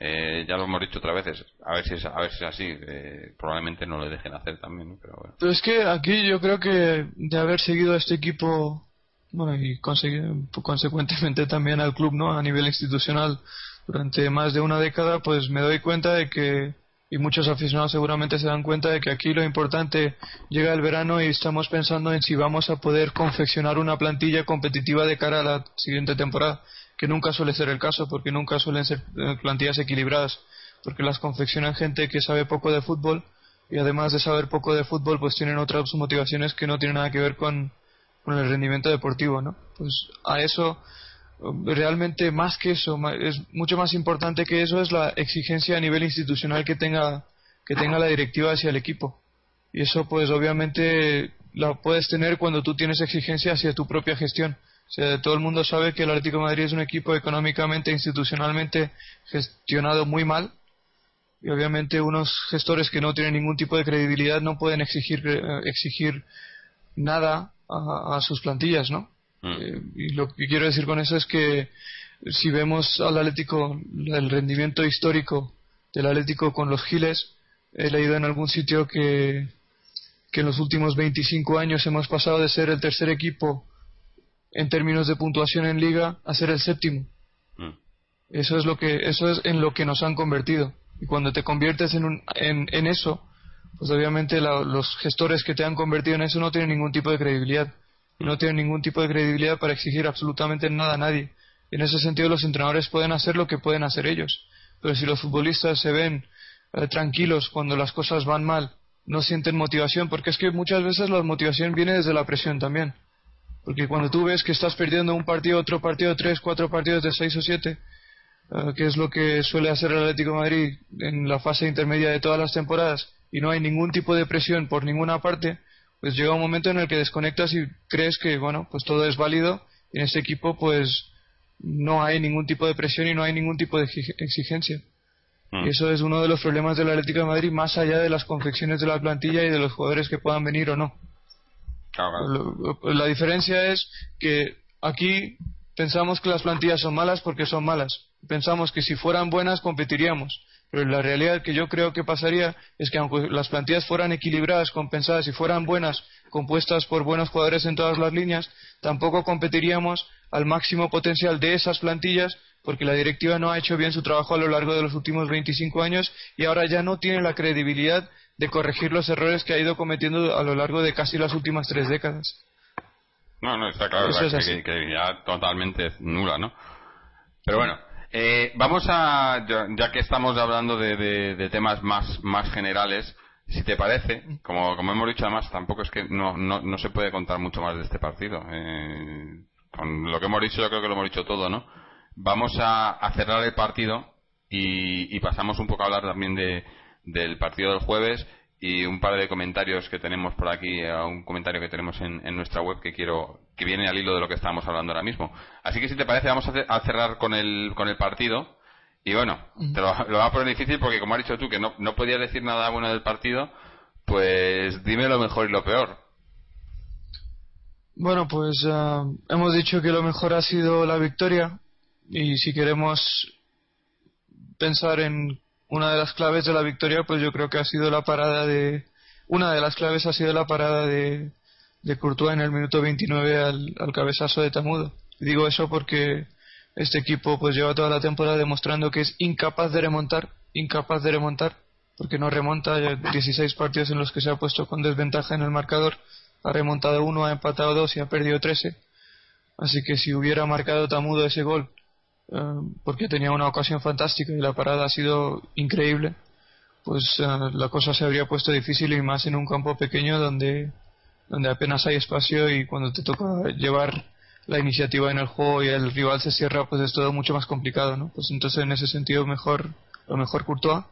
Eh, ya lo hemos dicho otras veces, a ver si es, a ver si es así. Eh, probablemente no le dejen hacer también, pero bueno. Pero es que aquí yo creo que de haber seguido a este equipo, bueno, y consecuentemente también al club, ¿no? A nivel institucional durante más de una década, pues me doy cuenta de que y muchos aficionados seguramente se dan cuenta de que aquí lo importante llega el verano y estamos pensando en si vamos a poder confeccionar una plantilla competitiva de cara a la siguiente temporada, que nunca suele ser el caso, porque nunca suelen ser eh, plantillas equilibradas, porque las confeccionan gente que sabe poco de fútbol y además de saber poco de fútbol, pues tienen otras motivaciones que no tienen nada que ver con, con el rendimiento deportivo, ¿no? Pues a eso realmente más que eso, es mucho más importante que eso es la exigencia a nivel institucional que tenga que tenga la directiva hacia el equipo. Y eso pues obviamente la puedes tener cuando tú tienes exigencia hacia tu propia gestión. O sea, todo el mundo sabe que el Atlético Madrid es un equipo económicamente, institucionalmente gestionado muy mal. Y obviamente unos gestores que no tienen ningún tipo de credibilidad no pueden exigir, eh, exigir nada a sus plantillas, ¿no? Mm. Eh, y lo que quiero decir con eso es que si vemos al Atlético, el rendimiento histórico del Atlético con los Giles, he leído en algún sitio que, que en los últimos 25 años hemos pasado de ser el tercer equipo en términos de puntuación en liga a ser el séptimo. Mm. Eso es lo que eso es en lo que nos han convertido. Y cuando te conviertes en, un, en, en eso, pues obviamente los gestores que te han convertido en eso no tienen ningún tipo de credibilidad no tienen ningún tipo de credibilidad para exigir absolutamente nada a nadie. en ese sentido los entrenadores pueden hacer lo que pueden hacer ellos. Pero si los futbolistas se ven eh, tranquilos cuando las cosas van mal, no sienten motivación, porque es que muchas veces la motivación viene desde la presión también. Porque cuando tú ves que estás perdiendo un partido, otro partido, tres, cuatro partidos de seis o siete, eh, que es lo que suele hacer el Atlético de Madrid en la fase intermedia de todas las temporadas, y no hay ningún tipo de presión por ninguna parte, pues llega un momento en el que desconectas y crees que, bueno, pues todo es válido y en ese equipo pues no hay ningún tipo de presión y no hay ningún tipo de exigencia. Mm. Y eso es uno de los problemas del Atlético de Madrid, más allá de las confecciones de la plantilla y de los jugadores que puedan venir o no. La diferencia es que aquí pensamos que las plantillas son malas porque son malas. Pensamos que si fueran buenas competiríamos. Pero la realidad que yo creo que pasaría es que aunque las plantillas fueran equilibradas, compensadas y fueran buenas, compuestas por buenos jugadores en todas las líneas, tampoco competiríamos al máximo potencial de esas plantillas porque la directiva no ha hecho bien su trabajo a lo largo de los últimos 25 años y ahora ya no tiene la credibilidad de corregir los errores que ha ido cometiendo a lo largo de casi las últimas tres décadas. No, no, está claro, que, que, ya totalmente nula, ¿no? Pero bueno, eh, vamos a, ya, que estamos hablando de, temas más, más generales, si te parece, como, como hemos dicho además, tampoco es que no, no, no se puede contar mucho más de este partido. Eh, con lo que hemos dicho yo creo que lo hemos dicho todo, ¿no? Vamos a, cerrar el partido y, y, pasamos un poco a hablar también de, del partido del jueves y un par de comentarios que tenemos por aquí, eh, un comentario que tenemos en, nuestra web que quiero que viene al hilo de lo que estamos hablando ahora mismo. Así que si te parece vamos a, cerrar con el con el partido y bueno, te lo, va a poner difícil porque como has dicho tú que no, no podías decir nada bueno del partido, pues dime lo mejor y lo peor. Bueno, pues eh, hemos dicho que lo mejor ha sido la victoria y si queremos pensar en una de las claves de la victoria, pues yo creo que ha sido la parada de. Una de las claves ha sido la parada de, de Courtois en el minuto 29 al, cabezazo de Tamudo. digo eso porque este equipo pues lleva toda la temporada demostrando que es incapaz de remontar, incapaz de remontar, porque no remonta, ya 16 partidos en los que se ha puesto con desventaja en el marcador, ha remontado uno, ha empatado dos y ha perdido 13. Así que si hubiera marcado Tamudo ese gol eh, porque tenía una ocasión fantástica y la parada ha sido increíble, pues eh, la cosa se habría puesto difícil y más en un campo pequeño donde, donde apenas hay espacio y cuando te toca llevar la iniciativa en el juego y el rival se cierra, pues es todo mucho más complicado, ¿no? Pues entonces en ese sentido mejor, lo mejor Courtois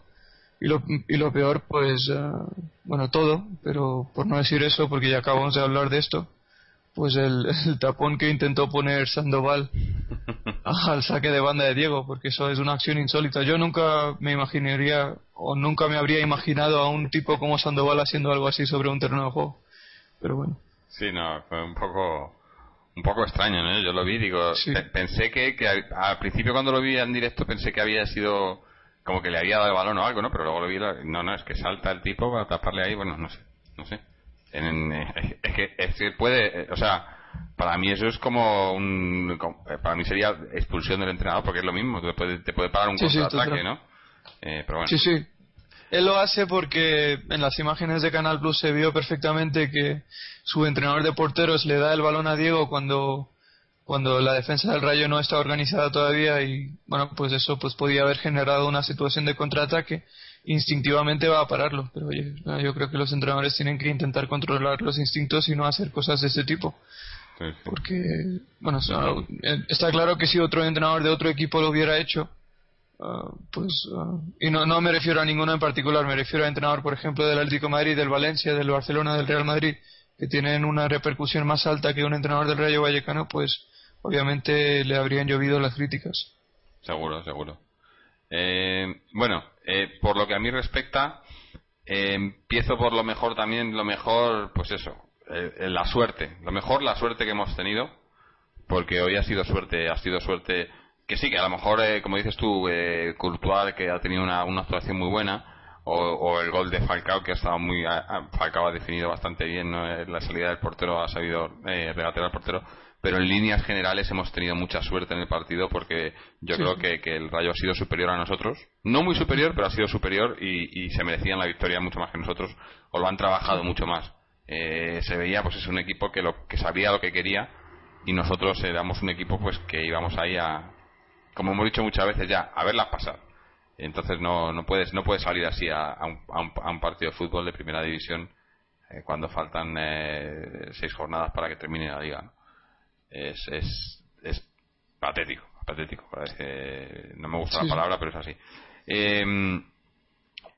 y lo, y lo peor, pues, eh, bueno, todo, pero por no decir eso, porque ya acabamos de hablar de esto, pues el, el tapón que intentó poner Sandoval al saque de banda de Diego, porque eso es una acción insólita. Yo nunca me imaginaría o nunca me habría imaginado a un tipo como Sandoval haciendo algo así sobre un terreno de juego. Pero bueno. Sí, no, fue un poco un poco extraño, ¿no? Yo lo vi, digo, pensé que, que al principio cuando lo vi en directo pensé que había sido como que le había dado el balón o algo, ¿no? Pero luego lo vi, no, no, es que salta el tipo para taparle ahí, bueno, no sé, no sé. Es, que, es que puede, eh, o sea, para mí eso es como un, eh, para mí sería expulsión del entrenador porque es lo mismo, te puede, te puede parar un contraataque, ¿no? Eh, pero bueno. Sí, sí. Él lo hace porque en las imágenes de Canal Plus se vio perfectamente que su entrenador de porteros le da el balón a Diego cuando cuando la defensa del Rayo no está organizada todavía y bueno pues eso pues podía haber generado una situación de contraataque instintivamente va a pararlo pero oye, yo creo que los entrenadores tienen que intentar controlar los instintos y no hacer cosas de ese tipo porque bueno eh, está claro que si otro entrenador de otro equipo lo hubiera hecho ah, pues ah, y no, no me refiero a ninguno en particular me refiero a entrenador por ejemplo del Atlético de Madrid del Valencia del Barcelona del Real Madrid que tienen una repercusión más alta que un entrenador del Rayo Vallecano pues obviamente le habrían llovido las críticas. Seguro, seguro. Eh, bueno, eh, por lo que a mí respecta, eh, empiezo por lo mejor también, lo mejor, pues eso, la suerte. Lo mejor, la suerte que hemos tenido, porque hoy ha sido suerte, ha sido suerte, que sí, que a lo mejor, como dices tú, eh, Courtois, que ha tenido una, una actuación muy buena, o, el gol de Falcao, que ha estado muy, Falcao ha definido bastante bien, la salida del portero ha sabido regatear al portero, pero en líneas generales hemos tenido mucha suerte en el partido porque yo creo que, el Rayo ha sido superior a nosotros. No muy superior, pero ha sido superior y, se merecían la victoria mucho más que nosotros o lo han trabajado mucho más. Eh, se veía, pues es un equipo que, lo, que sabía lo que quería y nosotros éramos un equipo pues que íbamos ahí a, como hemos dicho muchas veces ya, a verlas pasar. Entonces no, no, puedes, no puedes salir así a, un, partido de fútbol de primera división eh, cuando faltan eh, seis jornadas para que termine la liga es, es, es patético, patético. no me gusta la palabra, pero es así. Em,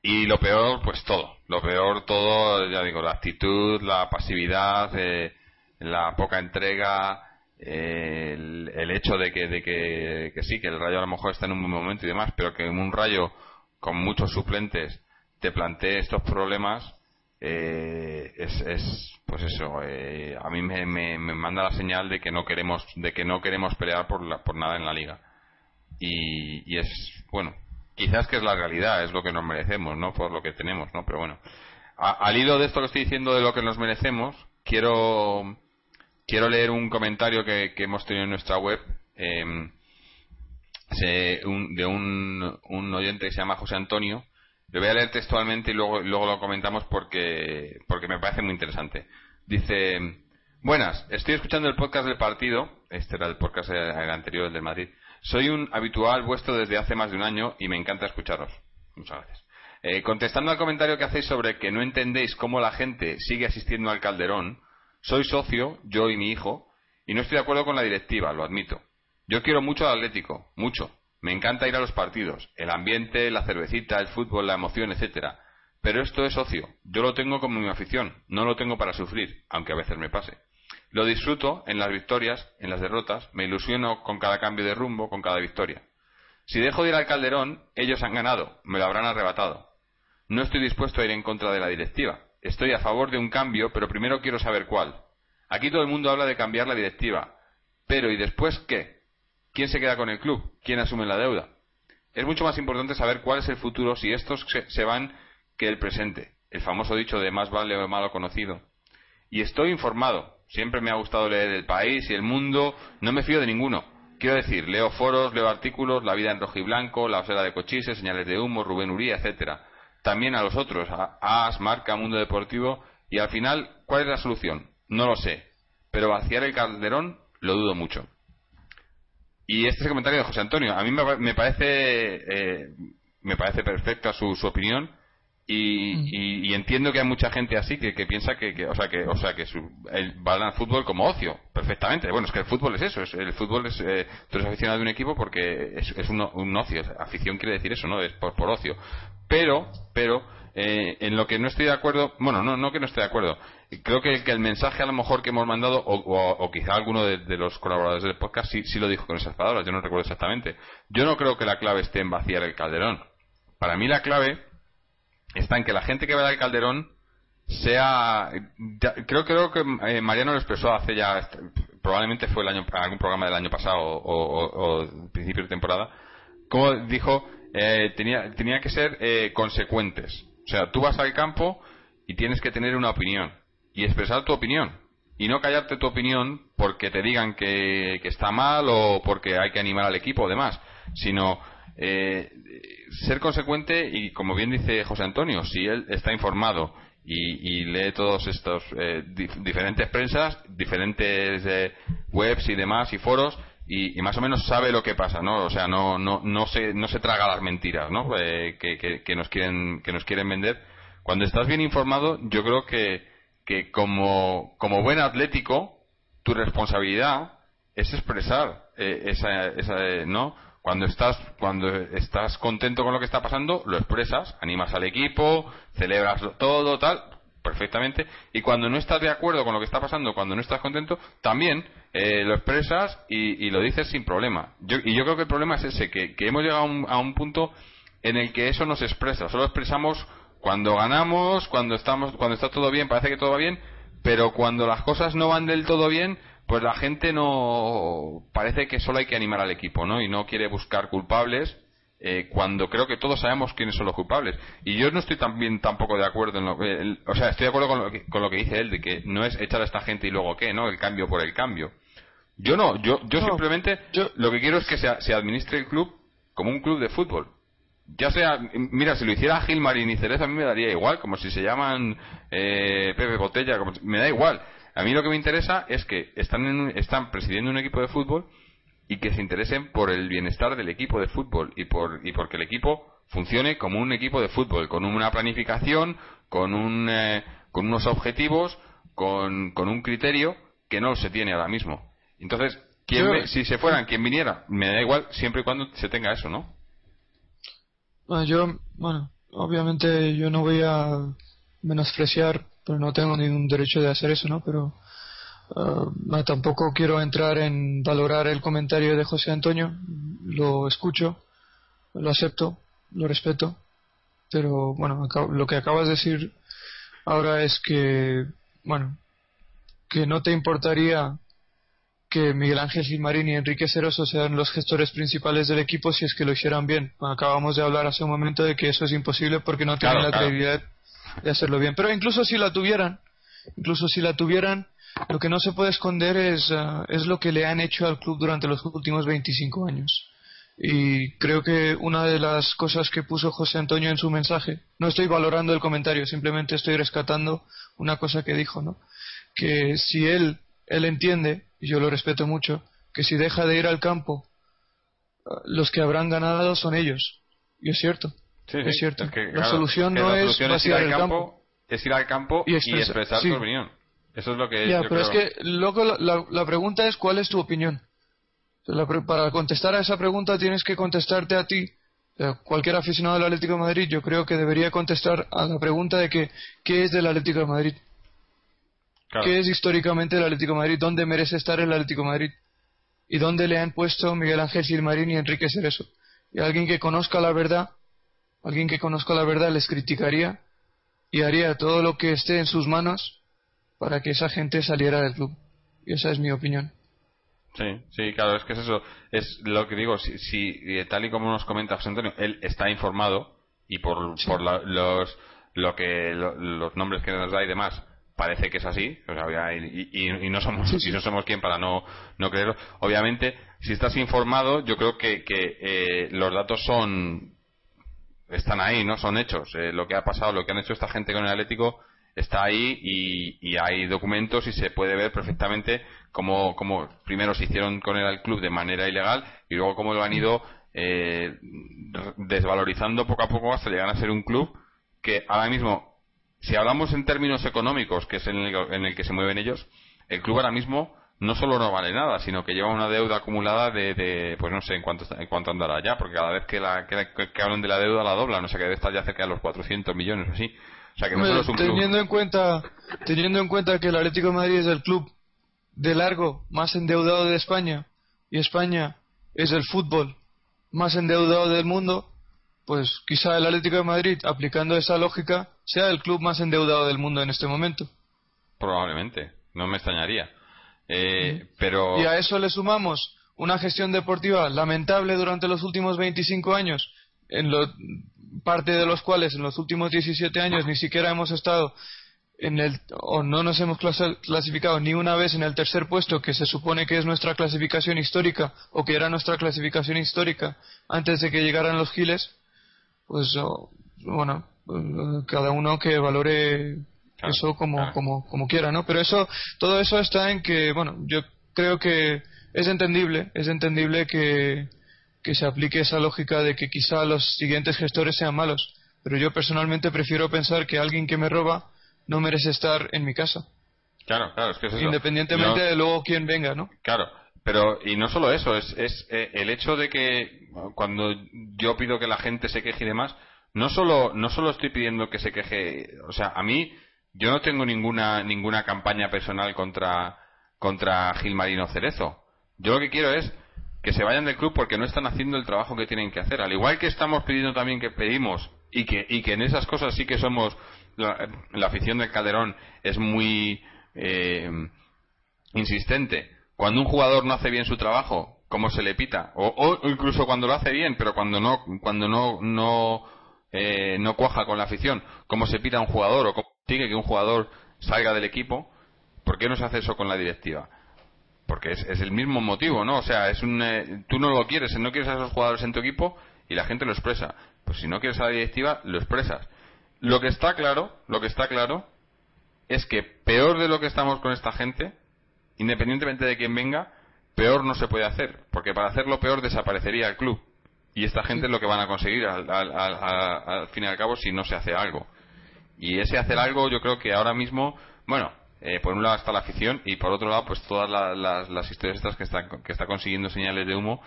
y lo peor, pues todo. Lo peor, todo, ya digo, la actitud, la pasividad, eh, la poca entrega, el, el, hecho de que, de que, que, sí, que el rayo a lo mejor está en un buen momento y demás, pero que en un rayo con muchos suplentes te plantee estos problemas, eh, es, es, pues eso eh, a mí me, me, manda la señal de que no queremos de que no queremos pelear por la, por nada en la liga. Y, y, es bueno quizás que es la realidad es lo que nos merecemos no por lo que tenemos no pero bueno al hilo de esto que estoy diciendo de lo que nos merecemos quiero quiero leer un comentario que, que hemos tenido en nuestra web em, de un, un oyente que se llama José Antonio lo voy a leer textualmente y luego, lo comentamos porque, porque me parece muy interesante. Dice, buenas, estoy escuchando el podcast del partido, este era el podcast el anterior, el del Madrid. Soy un habitual vuestro desde hace más de un año y me encanta escucharos. Muchas gracias. Eh, contestando al comentario que hacéis sobre que no entendéis cómo la gente sigue asistiendo al Calderón, soy socio, yo y mi hijo, y no estoy de acuerdo con la directiva, lo admito. Yo quiero mucho al Atlético, mucho, me encanta ir a los partidos, el ambiente, la cervecita, el fútbol, la emoción, etcétera. Pero esto es ocio. Yo lo tengo como mi afición, no lo tengo para sufrir, aunque a veces me pase. Lo disfruto en las victorias, en las derrotas, me ilusiono con cada cambio de rumbo, con cada victoria. Si dejo de ir al Calderón, ellos han ganado, me lo habrán arrebatado. No estoy dispuesto a ir en contra de la directiva. Estoy a favor de un cambio, pero primero quiero saber cuál. Aquí todo el mundo habla de cambiar la directiva. Pero ¿y después qué? ¿Quién se queda con el club? ¿Quién asume la deuda? Es mucho más importante saber cuál es el futuro si estos se, van que el presente. El famoso dicho de más vale o malo conocido. Y estoy informado. Siempre me ha gustado leer el país y el mundo. No me fío de ninguno. Quiero decir, leo foros, leo artículos, La vida en rojo y blanco, La osera de Cochise, Señales de humo, Rubén Uría, etcétera. También a los otros, a AS, Marca, Mundo Deportivo. Y al final, ¿cuál es la solución? No lo sé. Pero vaciar el calderón lo dudo mucho. Y este es el comentario de José Antonio. A mí me, parece eh, me parece perfecta su, su opinión mm. y, entiendo que hay mucha gente así que, piensa que, o sea que o sea que su, el, al fútbol como ocio perfectamente bueno es que el fútbol es eso es, el fútbol es eh, tú eres aficionado de un equipo porque es, es un, un, ocio afición quiere decir eso no es por, por ocio pero pero eh, en lo que no estoy de acuerdo bueno no no que no estoy de acuerdo creo que, el mensaje a lo mejor que hemos mandado, o, quizá alguno de, los colaboradores del podcast sí, sí lo dijo con esas palabras, yo no recuerdo exactamente. Yo no creo que la clave esté en vaciar el calderón. Para mí la clave está en que la gente que va al calderón sea creo creo que eh, Mariano lo expresó hace ya probablemente fue el año algún programa del año pasado o, o, principio de temporada como dijo eh, tenía tenía que ser eh, consecuentes o sea tú vas al campo y tienes que tener una opinión y expresar tu opinión y no callarte tu opinión porque te digan que, que está mal o porque hay que animar al equipo o demás sino eh, ser consecuente y como bien dice José Antonio si él está informado y, lee todos estos eh, diferentes prensas, diferentes eh, webs y demás y foros y, más o menos sabe lo que pasa, ¿no? O sea, no no no se no se traga las mentiras, ¿no? Eh, que, que, nos quieren que nos quieren vender. Cuando estás bien informado, yo creo que que como como buen atlético tu responsabilidad es expresar esa, esa no cuando estás, cuando estás contento con lo que está pasando, lo expresas, animas al equipo, celebras todo, tal, perfectamente. Y cuando no estás de acuerdo con lo que está pasando, cuando no estás contento, también eh, lo expresas y, lo dices sin problema. y yo creo que el problema es ese, que, hemos llegado a un, a un, punto en el que eso no se expresa. Solo expresamos cuando ganamos, cuando estamos, cuando está todo bien, parece que todo va bien, pero cuando las cosas no van del todo bien, pues la gente no parece que solo hay que animar al equipo, ¿no? Y no quiere buscar culpables eh, cuando creo que todos sabemos quiénes son los culpables. Y yo no estoy también tampoco de acuerdo en lo que, o sea, estoy de acuerdo con lo, que, con lo que dice él de que no es echar a esta gente y luego qué, ¿no? El cambio por el cambio. Yo no, yo, yo simplemente lo que quiero es que se, se administre el club como un club de fútbol ya sea, mira, si lo hiciera Gilmarín y Cereza a mí me daría igual, como si se llaman eh, Pepe Botella, como, me da igual. A mí lo que me interesa es que están, están presidiendo un equipo de fútbol y que se interesen por el bienestar del equipo de fútbol y por y porque el equipo funcione como un equipo de fútbol con una planificación con un eh, con unos objetivos con, con, un criterio que no se tiene ahora mismo entonces si se fueran quien viniera me da igual siempre y cuando se tenga eso no yo bueno obviamente yo no voy a menospreciar pero no tengo ningún derecho de hacer eso, ¿no? Pero uh, tampoco quiero entrar en valorar el comentario de José Antonio, lo escucho, lo acepto, lo respeto, pero bueno, lo que acabas de decir ahora es que, bueno, que no te importaría que Miguel Ángel Gilmarín y Enrique Ceroso sean los gestores principales del equipo si es que lo hicieran bien. acabamos de hablar hace un momento de que eso es imposible porque no tienen la credibilidad de hacerlo bien. Pero incluso si la tuvieran, incluso si la tuvieran, lo que no se puede esconder es, ah, es lo que le han hecho al club durante los últimos 25 años. Y creo que una de las cosas que puso José Antonio en su mensaje, no estoy valorando el comentario, simplemente estoy rescatando una cosa que dijo, ¿no? Que si él, él entiende, y yo lo respeto mucho, que si deja de ir al campo, los que habrán ganado son ellos. Y es cierto es cierto. la solución no es, ir al campo, es ir al campo y, expresar tu opinión. Eso es lo que ya, pero es que luego la, pregunta es cuál es tu opinión. para contestar a esa pregunta tienes que contestarte a ti. cualquier aficionado del Atlético de Madrid yo creo que debería contestar a la pregunta de que ¿qué es del Atlético de Madrid? ¿Qué es históricamente el Atlético de Madrid? ¿Dónde merece estar el Atlético de Madrid? ¿Y dónde le han puesto Miguel Ángel Gilmarín y Enrique Cerezo? Y alguien que conozca la verdad alguien que conozca la verdad les criticaría y haría todo lo que esté en sus manos para que esa gente saliera del club. Y esa es mi opinión. Sí, sí, claro, es que es eso. Es lo que digo, si, si tal y como nos comenta José Antonio, él está informado y por, por los, lo que, los nombres que nos da y demás, parece que es así y, no somos y no somos quien para no, no creerlo obviamente si estás informado yo creo que, que eh, los datos son están ahí, ¿no? Son hechos. Eh, lo que ha pasado, lo que han hecho esta gente con el Atlético está ahí y, hay documentos y se puede ver perfectamente cómo, cómo, primero se hicieron con el club de manera ilegal y luego cómo lo han ido eh, desvalorizando poco a poco hasta llegar a ser un club que ahora mismo, si hablamos en términos económicos, que es en el, en el que se mueven ellos, el club ahora mismo no solo no vale nada, sino que lleva una deuda acumulada de, pues no sé en cuánto, en cuánto andará ya, porque cada vez que, la, que, hablan de la deuda la dobla, no sé, que debe estar ya cerca de los 400 millones o así. O sea, que no solo es un teniendo en cuenta teniendo en cuenta que el Atlético de Madrid es el club de largo más endeudado de España y España es el fútbol más endeudado del mundo, pues quizá el Atlético de Madrid, aplicando esa lógica, sea el club más endeudado del mundo en este momento. Probablemente, no me extrañaría. Eh, pero... Y a eso le sumamos una gestión deportiva lamentable durante los últimos 25 años, en lo, parte de los cuales en los últimos 17 años ni siquiera hemos estado en el, o no nos hemos clasificado ni una vez en el tercer puesto, que se supone que es nuestra clasificación histórica, o que era nuestra clasificación histórica antes de que llegaran los giles, pues bueno, cada uno que valore eso como, como, como quiera, ¿no? Pero eso, todo eso está en que, bueno, yo creo que es entendible, es entendible que, que se aplique esa lógica de que quizá los siguientes gestores sean malos, pero yo personalmente prefiero pensar que alguien que me roba no merece estar en mi casa. Claro, claro, es que eso. Independientemente de luego quién venga, ¿no? Claro, pero y no solo eso, es, es eh, el hecho de que cuando yo pido que la gente se queje y demás, no solo no solo estoy pidiendo que se queje, o sea, a mí yo no tengo ninguna ninguna campaña personal contra contra Gilmarino Cerezo. Yo lo que quiero es que se vayan del club porque no están haciendo el trabajo que tienen que hacer. Al igual que estamos pidiendo también que pedimos y que, y que en esas cosas sí que somos, la, afición del Calderón es muy eh, insistente. Cuando un jugador no hace bien su trabajo, ¿cómo se le pita? O, incluso cuando lo hace bien, pero cuando no, cuando no, no, eh, no cuaja con la afición, ¿cómo se pita un jugador o cómo sigue que un jugador salga del equipo? ¿Por qué no se hace eso con la directiva? porque es, el mismo motivo, ¿no? O sea, es un, eh, tú no lo quieres, no quieres a esos jugadores en tu equipo y la gente lo expresa. Pues si no quieres a la directiva, lo expresas. Lo que está claro, lo que está claro es que peor de lo que estamos con esta gente, independientemente de quién venga, peor no se puede hacer, porque para hacerlo peor desaparecería el club. Y esta gente es lo que van a conseguir al, al fin y al cabo si no se hace algo. Y ese hacer algo yo creo que ahora mismo, bueno, eh, por un lado está la afición y por otro lado pues todas las, historias estas que están que está consiguiendo señales de humo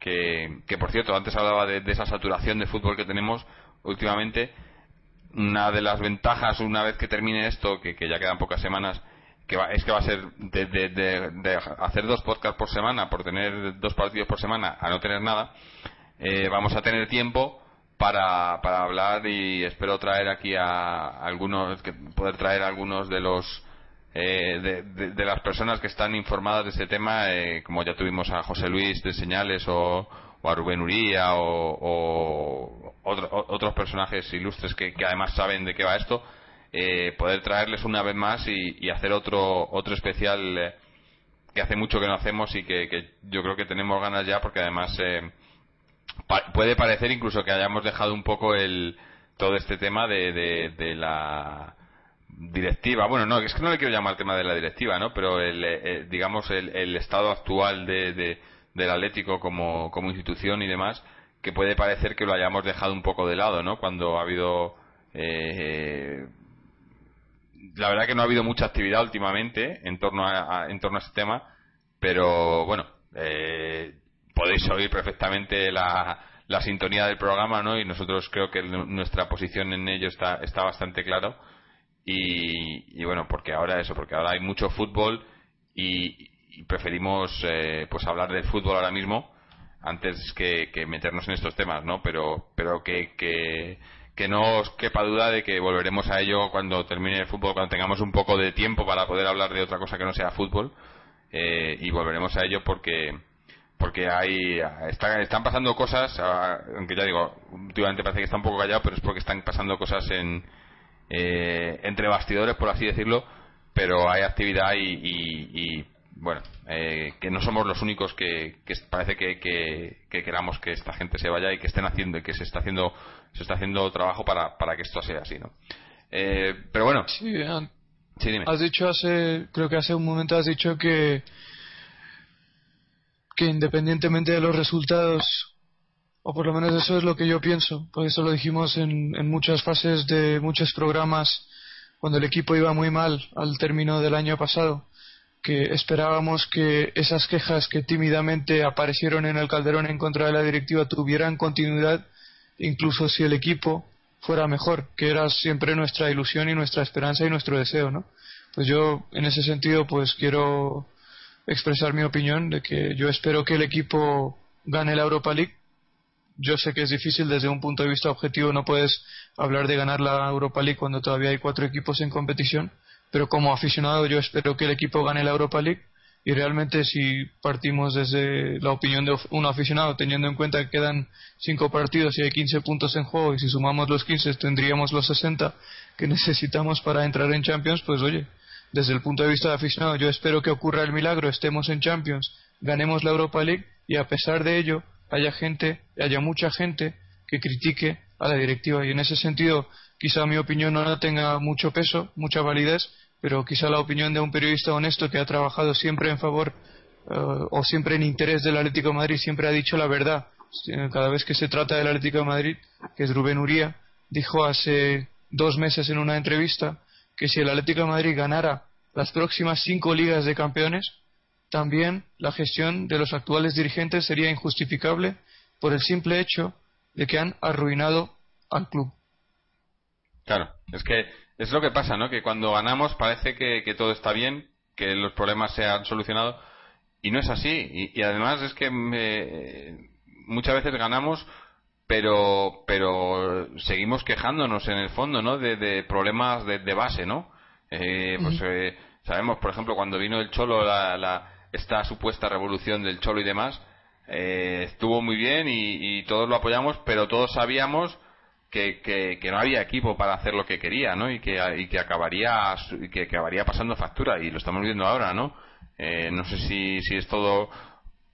que por cierto antes hablaba de, esa saturación de fútbol que tenemos últimamente una de las ventajas una vez que termine esto que, ya quedan pocas semanas que es que va a ser de, hacer dos podcasts por semana por tener dos partidos por semana a no tener nada eh, vamos a tener tiempo para, para hablar y espero traer aquí a algunos que poder traer a algunos de los eh, de, las personas que están informadas de este tema, eh, como ya tuvimos a José Luis de Señales o, a Rubén Uría o, otros personajes ilustres que, además saben de qué va esto, eh, poder traerles una vez más y, hacer otro, otro especial que hace mucho que no hacemos y que, yo creo que tenemos ganas ya porque además puede parecer incluso que hayamos dejado un poco el todo este tema de la directiva, bueno, no, es que no le quiero llamar el tema de la directiva, ¿no? Pero el, eh, eh, digamos el, estado actual de, del Atlético como, como institución y demás, que puede parecer que lo hayamos dejado un poco de lado, ¿no? Cuando ha habido eh, la verdad que no ha habido mucha actividad últimamente en torno a, en torno a este tema, pero bueno, podéis oír perfectamente la, la sintonía del programa, ¿no? Y nosotros creo que nuestra posición en ello está, está bastante claro y, bueno, porque ahora eso, porque ahora hay mucho fútbol y, preferimos eh, pues hablar del fútbol ahora mismo antes que, meternos en estos temas, ¿no? Pero, pero que, que, que no os quepa duda de que volveremos a ello cuando termine el fútbol, cuando tengamos un poco de tiempo para poder hablar de otra cosa que no sea fútbol. Eh, y volveremos a ello porque porque hay están pasando cosas aunque ya digo últimamente parece que está un poco callado pero es porque están pasando cosas en, eh, entre bastidores, por así decirlo, pero hay actividad y, bueno, eh, que no somos los únicos que, parece que, que, queramos que esta gente se vaya y que estén haciendo y que se está haciendo se está haciendo trabajo para, para que esto sea así, ¿no? Eh, pero bueno. Sí, Has dicho hace, creo que hace un momento has dicho que que independientemente de los resultados o por lo menos eso es lo que yo pienso, por eso lo dijimos en, en muchas fases de muchos programas cuando el equipo iba muy mal al término del año pasado, que esperábamos que esas quejas que tímidamente aparecieron en el Calderón en contra de la directiva tuvieran continuidad, incluso si el equipo fuera mejor, que era siempre nuestra ilusión y nuestra esperanza y nuestro deseo, ¿no? Pues yo, en ese sentido, pues quiero expresar mi opinión de que yo espero que el equipo gane la Europa League. Yo sé que es difícil desde un punto de vista objetivo, no puedes hablar de ganar la Europa League cuando todavía hay cuatro equipos en competición, pero como aficionado yo espero que el equipo gane la Europa League. Y realmente si partimos desde la opinión de un aficionado teniendo en cuenta que quedan cinco partidos y hay 15 puntos en juego y si sumamos los 15 tendríamos los 60 que necesitamos para entrar en Champions pues oye desde el punto de vista de aficionado yo espero que ocurra el milagro estemos en Champions ganemos la Europa League y a pesar de ello haya gente haya mucha gente que critique a la directiva. Y en ese sentido quizá mi opinión no tenga mucho peso mucha validez pero quizá la opinión de un periodista honesto que ha trabajado siempre en favor eh, o siempre en interés del Atlético Madrid, siempre ha dicho la verdad. Cada vez que se trata del Atlético Madrid, que es Rubén Uría, dijo hace dos meses en una entrevista que si el Atlético Madrid ganara las próximas cinco ligas de campeones, también la gestión de los actuales dirigentes sería injustificable por el simple hecho de que han arruinado al club. Claro, es que es lo que pasa, ¿no? Que cuando ganamos parece que, todo está bien, que los problemas se han solucionado y no es así. Y, además es que muchas veces ganamos, pero pero seguimos quejándonos en el fondo, ¿no? De, problemas de, base, ¿no? Eh, pues eh, sabemos, por ejemplo, cuando vino el Cholo, la, esta supuesta revolución del Cholo y demás, eh, estuvo muy bien y, y todos lo apoyamos, pero todos sabíamos que, que, no había equipo para hacer lo que quería, ¿no? Y que, y que acabaría que acabaría pasando factura y lo estamos viendo ahora, ¿no? Eh, no sé si, si es todo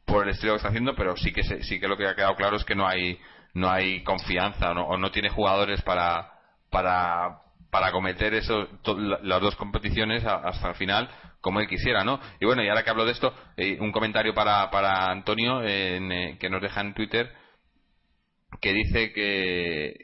por el estilo que está haciendo, pero sí que sí que lo que ha quedado claro es que no hay no hay confianza o no tiene jugadores para para para cometer eso las dos competiciones hasta el final como él quisiera, ¿no? Y bueno, y ahora que hablo de esto, eh, un comentario para, para Antonio eh, que nos deja en Twitter que dice que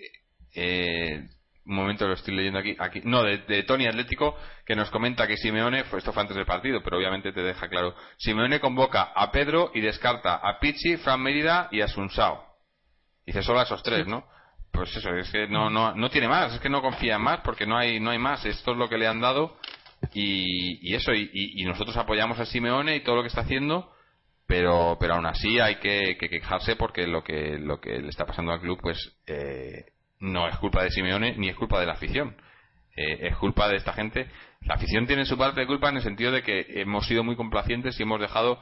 eh, un momento lo estoy leyendo aquí, aquí no, de, Tony Atlético, que nos comenta que Simeone, esto fue antes del partido, pero obviamente te deja claro, Simeone convoca a Pedro y descarta a Pichi, Fran Mérida y a Sunsao. Dice solo a esos tres, ¿no? Pues eso, es que no, no, no tiene más, es que no confía en más porque no hay, no hay más, esto es lo que le han dado y, y eso, y, y, nosotros apoyamos a Simeone y todo lo que está haciendo, pero, pero aún así hay que, quejarse porque lo que, lo que le está pasando al club, pues, eh, no es culpa de Simeone ni es culpa de la afición. Eh, es culpa de esta gente. La afición tiene su parte de culpa en el sentido de que hemos sido muy complacientes y hemos dejado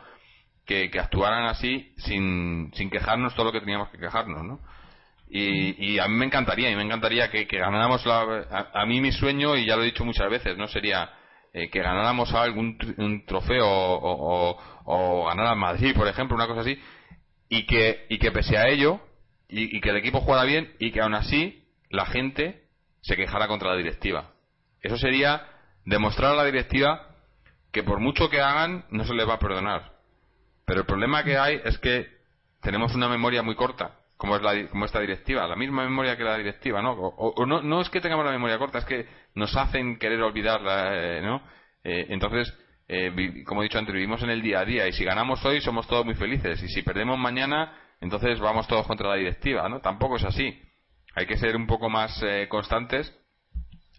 que, actuaran así sin, sin, quejarnos todo lo que teníamos que quejarnos, ¿no? Y, a mí me encantaría, y me encantaría que, ganáramos a, mí mi sueño, y ya lo he dicho muchas veces, ¿no? Sería eh, que ganáramos algún un trofeo o, o, ganar al Madrid, por ejemplo, una cosa así, y que, y que pese a ello, y, que el equipo juega bien y que aún así la gente se quejara contra la directiva. Eso sería demostrar a la directiva que por mucho que hagan no se les va a perdonar. Pero el problema que hay es que tenemos una memoria muy corta, como es la, como esta directiva, la misma memoria que la directiva, ¿no? O, no, no es que tengamos la memoria corta, es que nos hacen querer olvidarla, eh, ¿no? Eh, entonces, eh, como he dicho antes, vivimos en el día a día y si ganamos hoy somos todos muy felices y si perdemos mañana entonces vamos todos contra la directiva, ¿no? Tampoco es así. Hay que ser un poco más eh, constantes.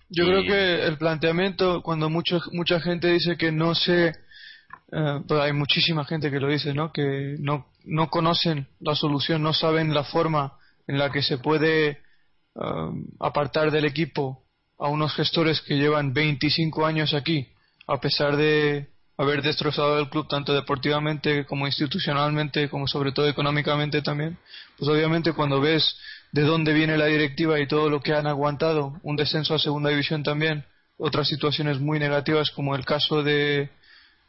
Yo creo que el planteamiento, cuando mucho, mucha gente dice que no sé, eh, hay muchísima gente que lo dice, ¿no? Que no, no conocen la solución, no saben la forma en la que se puede eh, apartar del equipo a unos gestores que llevan 25 años aquí, a pesar de haber destrozado el club tanto deportivamente como institucionalmente, como sobre todo económicamente también, pues obviamente cuando ves de dónde viene la directiva y todo lo que han aguantado, un descenso a segunda división también, otras situaciones muy negativas como el caso de,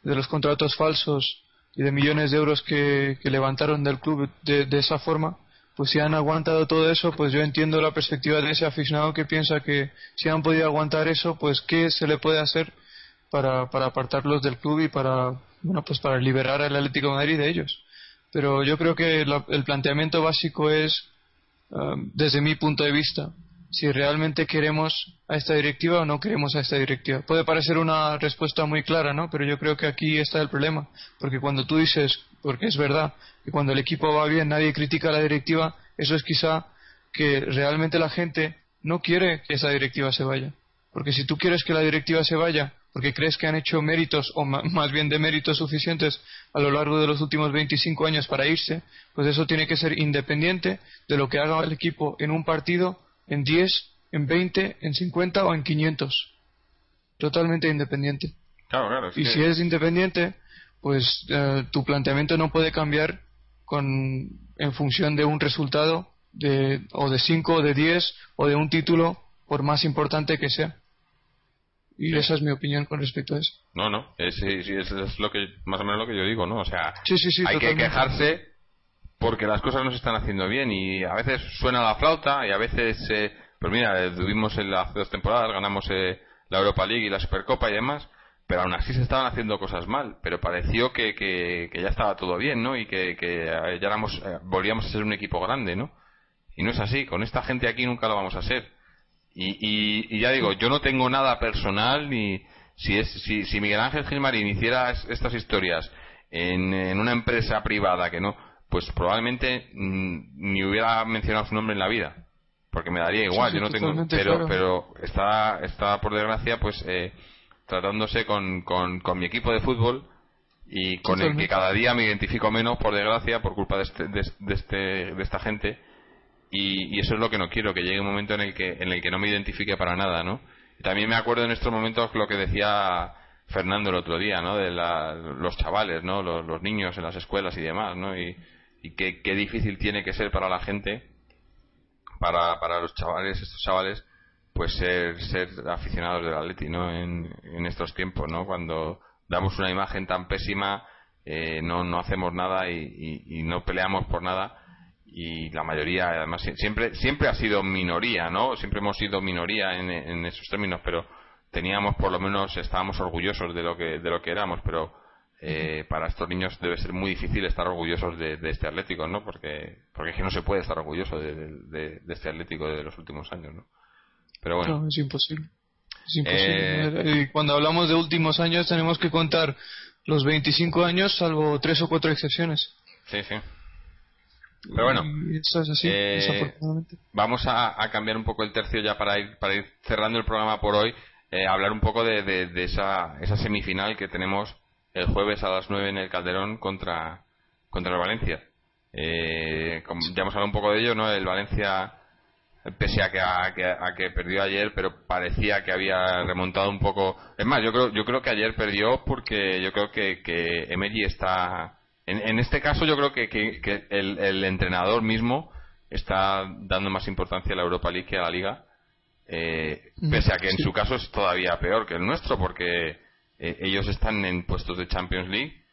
de los contratos falsos y de millones de euros que, levantaron del club de, de esa forma, pues si han aguantado todo eso, pues yo entiendo la perspectiva de ese aficionado que piensa que si han podido aguantar eso, pues qué se le puede hacer para, para apartarlos del club y para, bueno, pues para liberar al Atlético de Madrid de ellos. Pero yo creo que el planteamiento básico es, um, desde mi punto de vista, si realmente queremos a esta directiva o no queremos a esta directiva. Puede parecer una respuesta muy clara, ¿no? Pero yo creo que aquí está el problema. Porque cuando tú dices, porque es verdad, que cuando el equipo va bien nadie critica la directiva, eso es quizá que realmente la gente no quiere que esa directiva se vaya. Porque si tú quieres que la directiva se vaya, porque crees que han hecho méritos, o más bien de méritos suficientes a lo largo de los últimos 25 años para irse, pues eso tiene que ser independiente de lo que haga el equipo en un partido, en 10, en 20, en 50 o en 500. Totalmente independiente. Claro, claro, y si es independiente, pues eh, tu planteamiento no puede cambiar con, en función de un resultado de, o de 5 o de 10 o de un título, por más importante que sea. Y esa es mi opinión con respecto a eso. No, no, es, es, lo que, más o menos lo que yo digo, ¿no? O sea, hay que quejarse porque las cosas no se están haciendo bien y a veces suena la flauta y a veces, eh, pues mira, tuvimos en las dos temporadas, ganamos eh, la Europa League y la Supercopa y demás, pero aún así se estaban haciendo cosas mal, pero pareció que, que, ya estaba todo bien, ¿no? Y que, que ya éramos, eh, volvíamos a ser un equipo grande, ¿no? Y no es así, con esta gente aquí nunca lo vamos a ser. Y, y, ya digo, yo no tengo nada personal ni si es si, si Miguel Ángel Gilmarín hiciera estas historias en, en, una empresa privada que no, pues probablemente mm, ni hubiera mencionado su nombre en la vida, porque me daría igual, yo no tengo, pero pero está está por desgracia pues eh, tratándose con, con, con, mi equipo de fútbol y con el que cada día me identifico menos por desgracia por culpa de este, de, de este de esta gente y, eso es lo que no quiero, que llegue un momento en el que, en el que no me identifique para nada, ¿no? también me acuerdo en estos momentos lo que decía Fernando el otro día, ¿no? De los chavales, ¿no? Los, niños en las escuelas y demás, ¿no? Y, qué, difícil tiene que ser para la gente, para, para los chavales, estos chavales, pues ser, ser aficionados del Atleti, ¿no? En, estos tiempos, ¿no? Cuando damos una imagen tan pésima, eh, no, no hacemos nada y no peleamos por nada y la mayoría además siempre siempre ha sido minoría no siempre hemos sido minoría en, esos términos pero teníamos por lo menos estábamos orgullosos de lo que de lo que éramos pero eh, para estos niños debe ser muy difícil estar orgullosos de, este Atlético no porque porque es que no se puede estar orgulloso de, este Atlético de los últimos años no pero bueno. Es imposible es imposible. Eh, cuando hablamos de últimos años tenemos que contar los 25 años salvo tres o cuatro excepciones. Sí sí pero bueno, eh, vamos a, cambiar un poco el tercio ya para ir, para ir cerrando el programa por hoy, eh, hablar un poco de, esa, esa semifinal que tenemos el jueves a las 9 en el Calderón contra, contra el Valencia. Eh, ya hemos hablado un poco de ello, ¿no? El Valencia, pese a que, a, que, perdió ayer, pero parecía que había remontado un poco. Es más, yo creo, yo creo que ayer perdió porque yo creo que, que Emery está en, este caso yo creo que, que, el, entrenador mismo está dando más importancia a la Europa League que a la Liga, eh, pese a que en su caso es todavía peor que el nuestro, porque eh, ellos están en puestos de Champions League,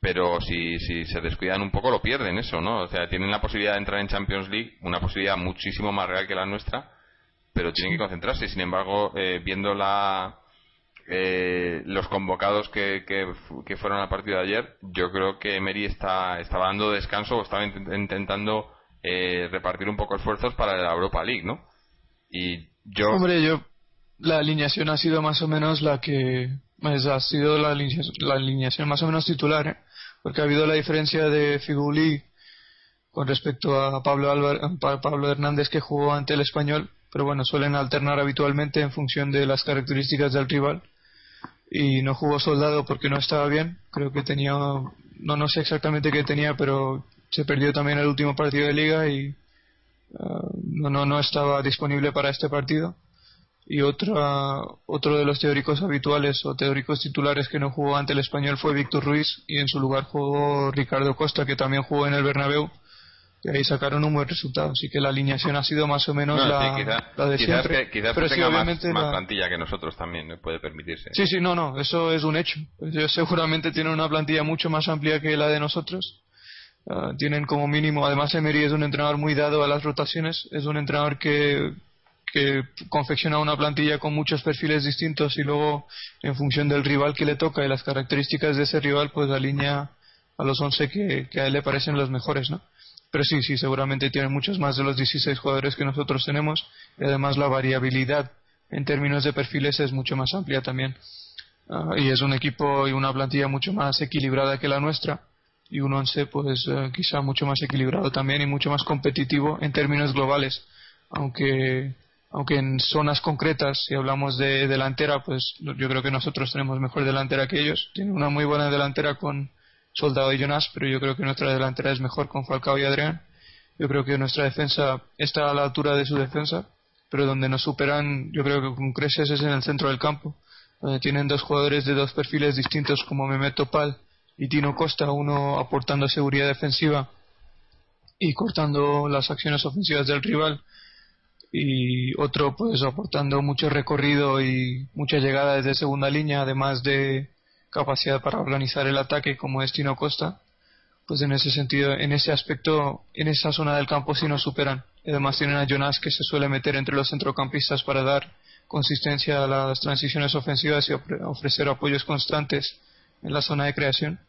pero si, si se descuidan un poco lo pierden eso, ¿no? O sea, tienen la posibilidad de entrar en Champions League, una posibilidad muchísimo más real que la nuestra, pero tienen que concentrarse. Sin embargo, eh, viendo la eh, los convocados que, que, fueron al partido de ayer, yo creo que Emery está, estaba dando descanso o estaba intentando eh, repartir un poco esfuerzos para la Europa League, ¿no? Y yo. Hombre, yo. La alineación ha sido más o menos la que. Pues, ha sido la alineación, más o menos titular, ¿eh? Porque ha habido la diferencia de Figuli con respecto a Pablo, Pablo Hernández que jugó ante el español, pero bueno, suelen alternar habitualmente en función de las características del rival y no jugó soldado porque no estaba bien. Creo que tenía, no, no sé exactamente qué tenía, pero se perdió también el último partido de liga y uh, no, no, no estaba disponible para este partido. Y otra, otro de los teóricos habituales o teóricos titulares que no jugó ante el español fue Víctor Ruiz y en su lugar jugó Ricardo Costa, que también jugó en el Bernabéu y ahí sacaron un buen resultado. Así que la alineación ha sido más o menos la, de siempre. quizás pero tenga más, plantilla que nosotros también, puede permitirse. Sí, sí, no, no, eso es un hecho. Ellos seguramente tienen una plantilla mucho más amplia que la de nosotros. Ah, tienen como mínimo, además Emery es un entrenador muy dado a las rotaciones, es un entrenador que, que confecciona una plantilla con muchos perfiles distintos y luego en función del rival que le toca y las características de ese rival pues alinea a los 11 que, que a él le parecen los mejores, ¿no? Pero sí, sí, seguramente tiene muchos más de los 16 jugadores que nosotros tenemos y además la variabilidad en términos de perfiles es mucho más amplia también. Ah, y es un equipo y una plantilla mucho más equilibrada que la nuestra y un once pues eh, quizá mucho más equilibrado también y mucho más competitivo en términos globales aunque aunque en zonas concretas, si hablamos de delantera, pues yo creo que nosotros tenemos mejor delantera que ellos. Tienen una muy buena delantera con Soldado y Jonas, pero yo creo que nuestra delantera es mejor con Falcao y Adrián. Yo creo que nuestra defensa está a la altura de su defensa, pero donde nos superan, yo creo que con creces es en el centro del campo, donde tienen dos jugadores de dos perfiles distintos como Memeto Pal y Tino Costa, uno aportando seguridad defensiva y cortando las acciones ofensivas del rival y otro pues aportando mucho recorrido y mucha llegada desde segunda línea además de capacidad para organizar el ataque como es Tino Costa pues en ese sentido en ese aspecto en esa zona del campo sí nos superan. Además tienen a Jonas que se suele meter entre los centrocampistas para dar consistencia a las transiciones ofensivas y ofrecer apoyos constantes en la zona de creación.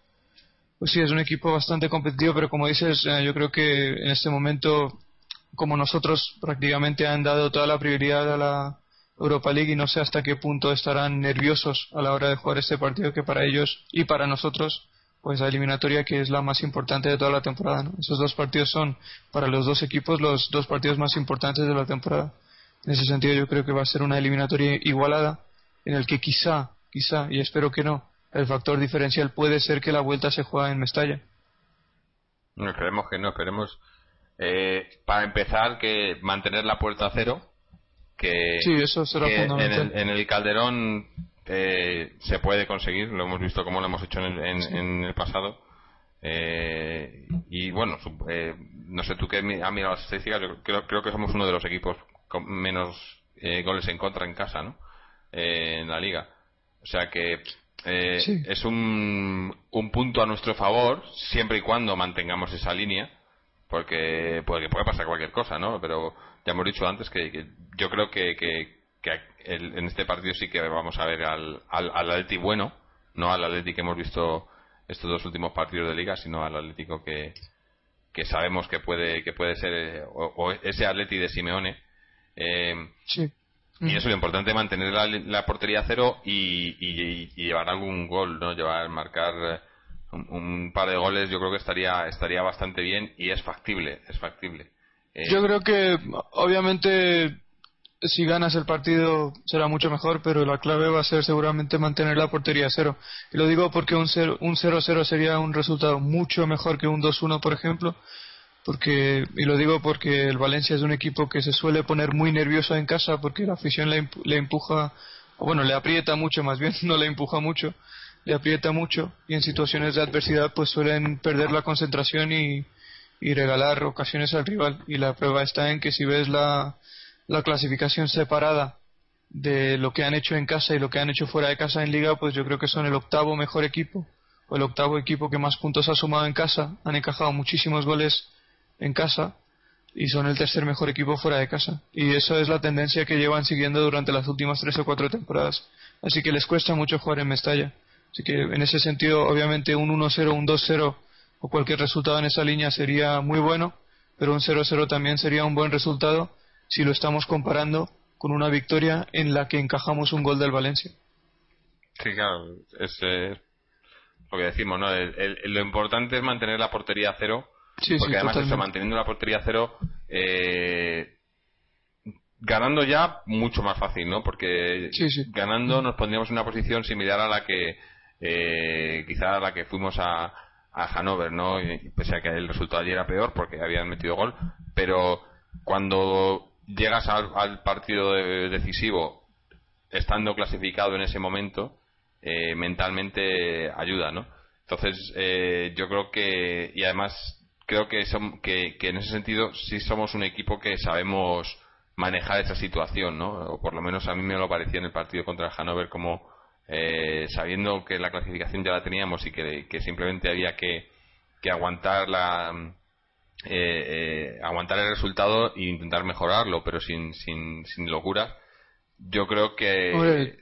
Pues sí es un equipo bastante competitivo pero como dices eh, yo creo que en este momento como nosotros prácticamente han dado toda la prioridad a la Europa League y no sé hasta qué punto estarán nerviosos a la hora de jugar este partido que para ellos y para nosotros pues la eliminatoria que es la más importante de toda la temporada. Esos dos partidos son para los dos equipos los dos partidos más importantes de la temporada. En ese sentido yo creo que va a ser una eliminatoria igualada en el que quizá, quizá, y espero que no, el factor diferencial puede ser que la vuelta se juegue en Mestalla. No, esperemos que no, esperemos eh, para empezar, que mantener la puerta a cero. Que, eso será En el, Calderón eh, se puede conseguir, lo hemos visto como lo hemos hecho en, el pasado. Eh, y bueno, no sé tú qué has mirado las estadísticas, yo creo, creo, que somos uno de los equipos con menos goles en contra en casa, ¿no? en la liga. O sea que es un, un punto a nuestro favor siempre y cuando mantengamos esa línea porque puede, puede pasar cualquier cosa, ¿no? Pero ya hemos dicho antes que, yo creo que, que, en este partido sí que vamos a ver al, al, Atleti bueno, no al Atleti que hemos visto estos dos últimos partidos de liga, sino al Atlético que, que sabemos que puede que puede ser o, ese Atleti de Simeone. Eh, sí. Y eso es lo importante, mantener la, la portería cero y, y, y, llevar algún gol, ¿no? Llevar, marcar un, par de goles yo creo que estaría estaría bastante bien y es factible es factible eh, yo creo que obviamente si ganas el partido será mucho mejor pero la clave va a ser seguramente mantener la portería cero. Y lo digo porque un 0 un 0-0 sería un resultado mucho mejor que un 2-1 por ejemplo porque y lo digo porque el Valencia es un equipo que se suele poner muy nervioso en casa porque la afición le, le empuja o bueno le aprieta mucho más bien no le empuja mucho le aprieta mucho y en situaciones de adversidad pues suelen perder la concentración y, y regalar ocasiones al rival. Y la prueba está en que si ves la, la clasificación separada de lo que han hecho en casa y lo que han hecho fuera de casa en liga, pues yo creo que son el octavo mejor equipo o el octavo equipo que más puntos ha sumado en casa. Han encajado muchísimos goles en casa y son el tercer mejor equipo fuera de casa. Y eso es la tendencia que llevan siguiendo durante las últimas tres o cuatro temporadas. Así que les cuesta mucho jugar en Mestalla. Así que en ese sentido, obviamente un 1-0, un 2-0 o cualquier resultado en esa línea sería muy bueno, pero un 0-0 también sería un buen resultado si lo estamos comparando con una victoria en la que encajamos un gol del Valencia. Sí, claro, es eh, lo que decimos, ¿no? lo importante es mantener la portería a cero, porque además eso, manteniendo la portería a cero, eh, ganando ya mucho más fácil, ¿no? Porque ganando nos pondríamos en una posición similar a la que eh, quizá a la que fuimos a, a Hannover, ¿no? Y, pese a que el resultado allí era peor porque habían metido gol, pero cuando llegas al, partido decisivo estando clasificado en ese momento, eh, mentalmente ayuda, ¿no? Entonces, eh, yo creo que, y además creo que, son, que, en ese sentido sí somos un equipo que sabemos manejar esa situación, ¿no? O por lo menos a mí me lo pareció en el partido contra el Hannover como eh, sabiendo que la clasificación ya la teníamos y que, simplemente había que, aguantar la eh, eh, aguantar el resultado e intentar mejorarlo pero sin, sin, sin locura yo creo que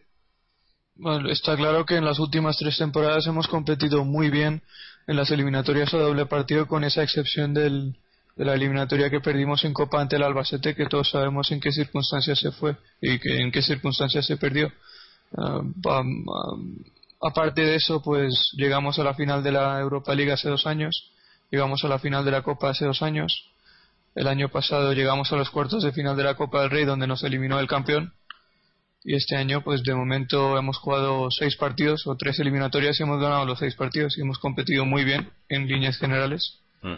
bueno, está claro que en las últimas tres temporadas hemos competido muy bien en las eliminatorias a doble partido con esa excepción del, de la eliminatoria que perdimos en Copa ante el Albacete que todos sabemos en qué circunstancias se fue y que, en qué circunstancias se perdió Ah, aparte de eso, pues llegamos a la final de la Europa League hace dos años, llegamos a la final de la Copa hace dos años. El año pasado llegamos a los cuartos de final de la Copa del Rey donde nos eliminó el campeón y este año pues de momento hemos jugado seis partidos o tres eliminatorias y hemos ganado los seis partidos y hemos competido muy bien en líneas generales. Mm.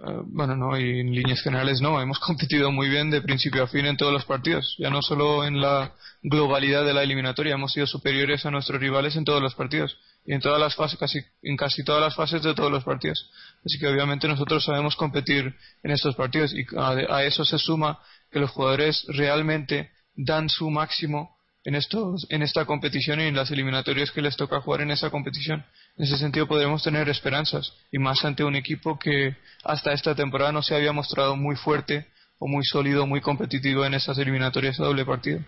Eh, bueno, no, y en líneas generales no, hemos competido muy bien de principio a fin en todos los partidos, ya no solo en la globalidad de la eliminatoria, hemos sido superiores a nuestros rivales en todos los partidos y en todas las fases, casi, en casi todas las fases de todos los partidos. Así que obviamente nosotros sabemos competir en estos partidos y a, eso se suma que los jugadores realmente dan su máximo en, estos, en esta competición y en las eliminatorias que les toca jugar en esa competición. En ese sentido podremos tener esperanzas y más ante un equipo que hasta esta temporada no se había mostrado muy fuerte o muy sólido, muy competitivo en esas eliminatorias a doble partido.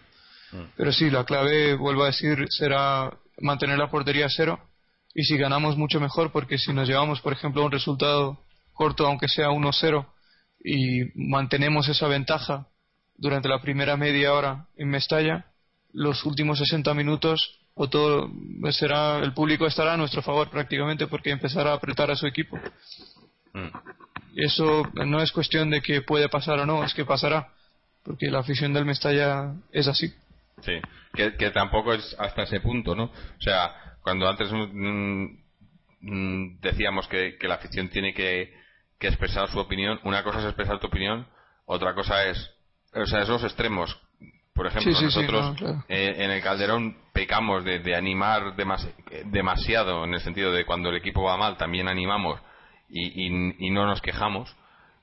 Mm. Pero sí, la clave, vuelvo a decir, será mantener la portería a cero y si ganamos mucho mejor porque si nos llevamos, por ejemplo, a un resultado corto, aunque sea 1-0, y mantenemos esa ventaja durante la primera media hora en Mestalla, los últimos 60 minutos o todo será el público estará a nuestro favor prácticamente porque empezará a apretar a su equipo. Mm. Eso no es cuestión de que puede pasar o no, es que pasará, porque la afición del Mestalla es así. Sí, que, tampoco es hasta ese punto, ¿no? O sea, cuando antes mm, mm, decíamos que, la afición tiene que, que expresar su opinión, una cosa es expresar tu opinión, otra cosa es, o sea, esos extremos por ejemplo, nosotros eh, en el Calderón pecamos de, animar demasiado, en el sentido de cuando el equipo va mal también animamos y, no nos quejamos.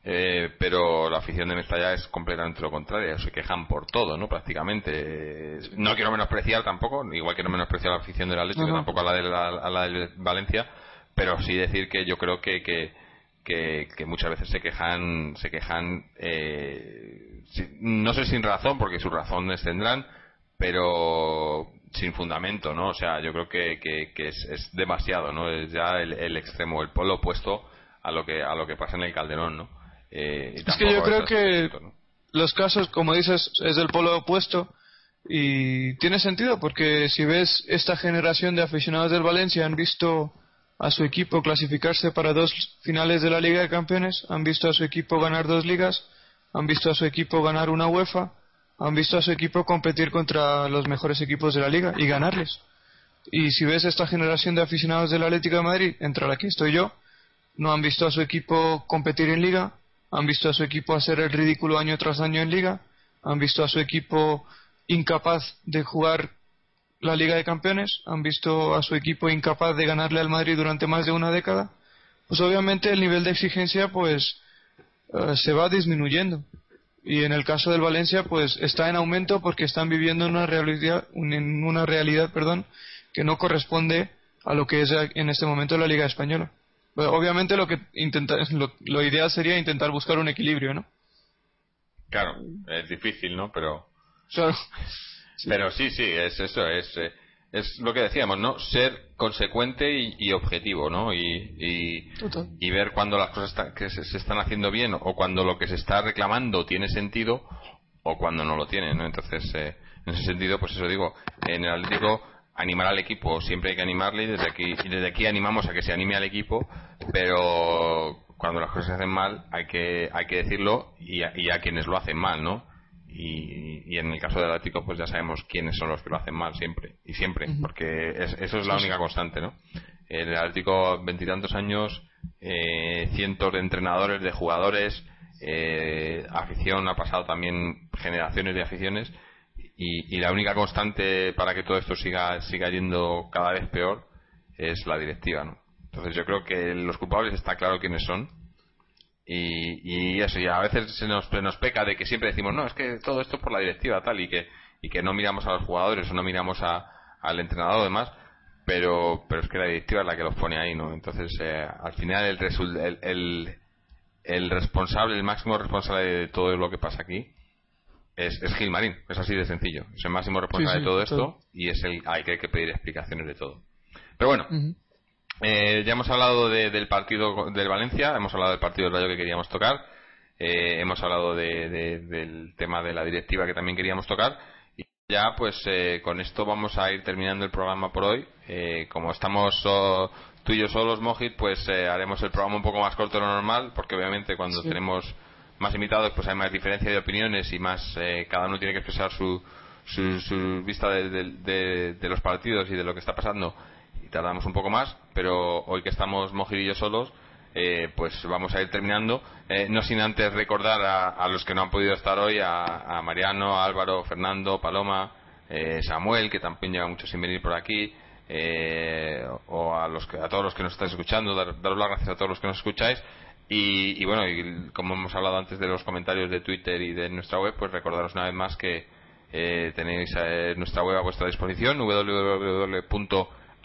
Eh, pero la afición de Mestalla es completamente lo contrario, se quejan por todo, ¿no? Prácticamente. No quiero menospreciar tampoco, igual que no menospreciar la afición del Atlético, tampoco a la, de la, de Valencia, pero sí decir que yo creo que, que, muchas veces se quejan, se quejan eh, no sé sin razón, porque sus razones tendrán, pero sin fundamento, ¿no? O sea, yo creo que, que, es, demasiado, ¿no? Es ya el, extremo, el polo opuesto a lo que a lo que pasa en el Calderón, ¿no? Eh, es que yo creo que los casos, como dices, es del polo opuesto y tiene sentido porque si ves esta generación de aficionados del Valencia han visto a su equipo clasificarse para dos finales de la Liga de Campeones, han visto a su equipo ganar dos ligas han visto a su equipo ganar una UEFA, han visto a su equipo competir contra los mejores equipos de la liga y ganarles. Y si ves esta generación de aficionados del Atlético de Madrid, entre la que estoy yo, no han visto a su equipo competir en liga, han visto a su equipo hacer el ridículo año tras año en liga, han visto a su equipo incapaz de jugar la Liga de Campeones, han visto a su equipo incapaz de ganarle al Madrid durante más de una década, pues obviamente el nivel de exigencia pues eh, se va disminuyendo. Y en el caso del Valencia, pues está en aumento porque están viviendo una realidad, en una realidad, perdón, que no corresponde a lo que es en este momento la Liga Española. obviamente lo que intenta, lo, ideal sería intentar buscar un equilibrio, ¿no? Claro, es difícil, ¿no? Pero. Pero sí, sí, es eso, es. Eh, es lo que decíamos, ¿no? Ser consecuente y, objetivo, ¿no? Y, y, ver cuando las cosas que se, están haciendo bien o cuando lo que se está reclamando tiene sentido o cuando no lo tiene, ¿no? Entonces, eh, en ese sentido, pues eso digo, en el Atlético animar al equipo, siempre hay que animarle y desde aquí, y desde aquí animamos a que se anime al equipo, pero cuando las cosas se hacen mal hay que, hay que decirlo y y a quienes lo hacen mal, ¿no? Y, en el caso del Atlético pues ya sabemos quiénes son los que lo hacen mal siempre y siempre porque eso es la única constante no en el Atlético veintitantos años eh, cientos de entrenadores de jugadores eh, afición ha pasado también generaciones de aficiones y, la única constante para que todo esto siga siga yendo cada vez peor es la directiva no entonces yo creo que los culpables está claro quiénes son y, y eso, y a veces se nos, nos peca de que siempre decimos, no, es que todo esto es por la directiva tal y que, y que no miramos a los jugadores o no miramos a, al entrenador o demás, pero, pero es que la directiva es la que los pone ahí, ¿no? Entonces, eh, al final el, el, el, el, responsable, el máximo responsable de todo lo que pasa aquí es, es Gilmarín, es así de sencillo. Es el máximo responsable de todo esto y es el hay que, que pedir explicaciones de todo. Pero bueno, eh, ya hemos hablado del partido del Valencia, hemos hablado del partido del Rayo que queríamos tocar, eh, hemos hablado del tema de la directiva que también queríamos tocar y ya pues eh, con esto vamos a ir terminando el programa por hoy. como estamos tú y yo solos, Mojit, pues haremos el programa un poco más corto de lo normal porque obviamente cuando tenemos más invitados, pues hay más diferencia de opiniones y más eh, cada uno tiene que expresar su, su, vista de, los partidos y de lo que está pasando y tardamos un poco más, pero hoy que estamos Mojillo solos, eh, pues vamos a ir terminando. Eh, no sin antes recordar a, los que no han podido estar hoy, a, Mariano, Álvaro, Fernando, Paloma, eh, Samuel, que también lleva mucho sin venir por aquí, o a, los a todos los que nos estáis escuchando, dar, daros las gracias a todos los que nos escucháis. Y, bueno, y como hemos hablado antes de los comentarios de Twitter y de nuestra web, pues recordaros una vez más que tenéis nuestra web a vuestra disposición,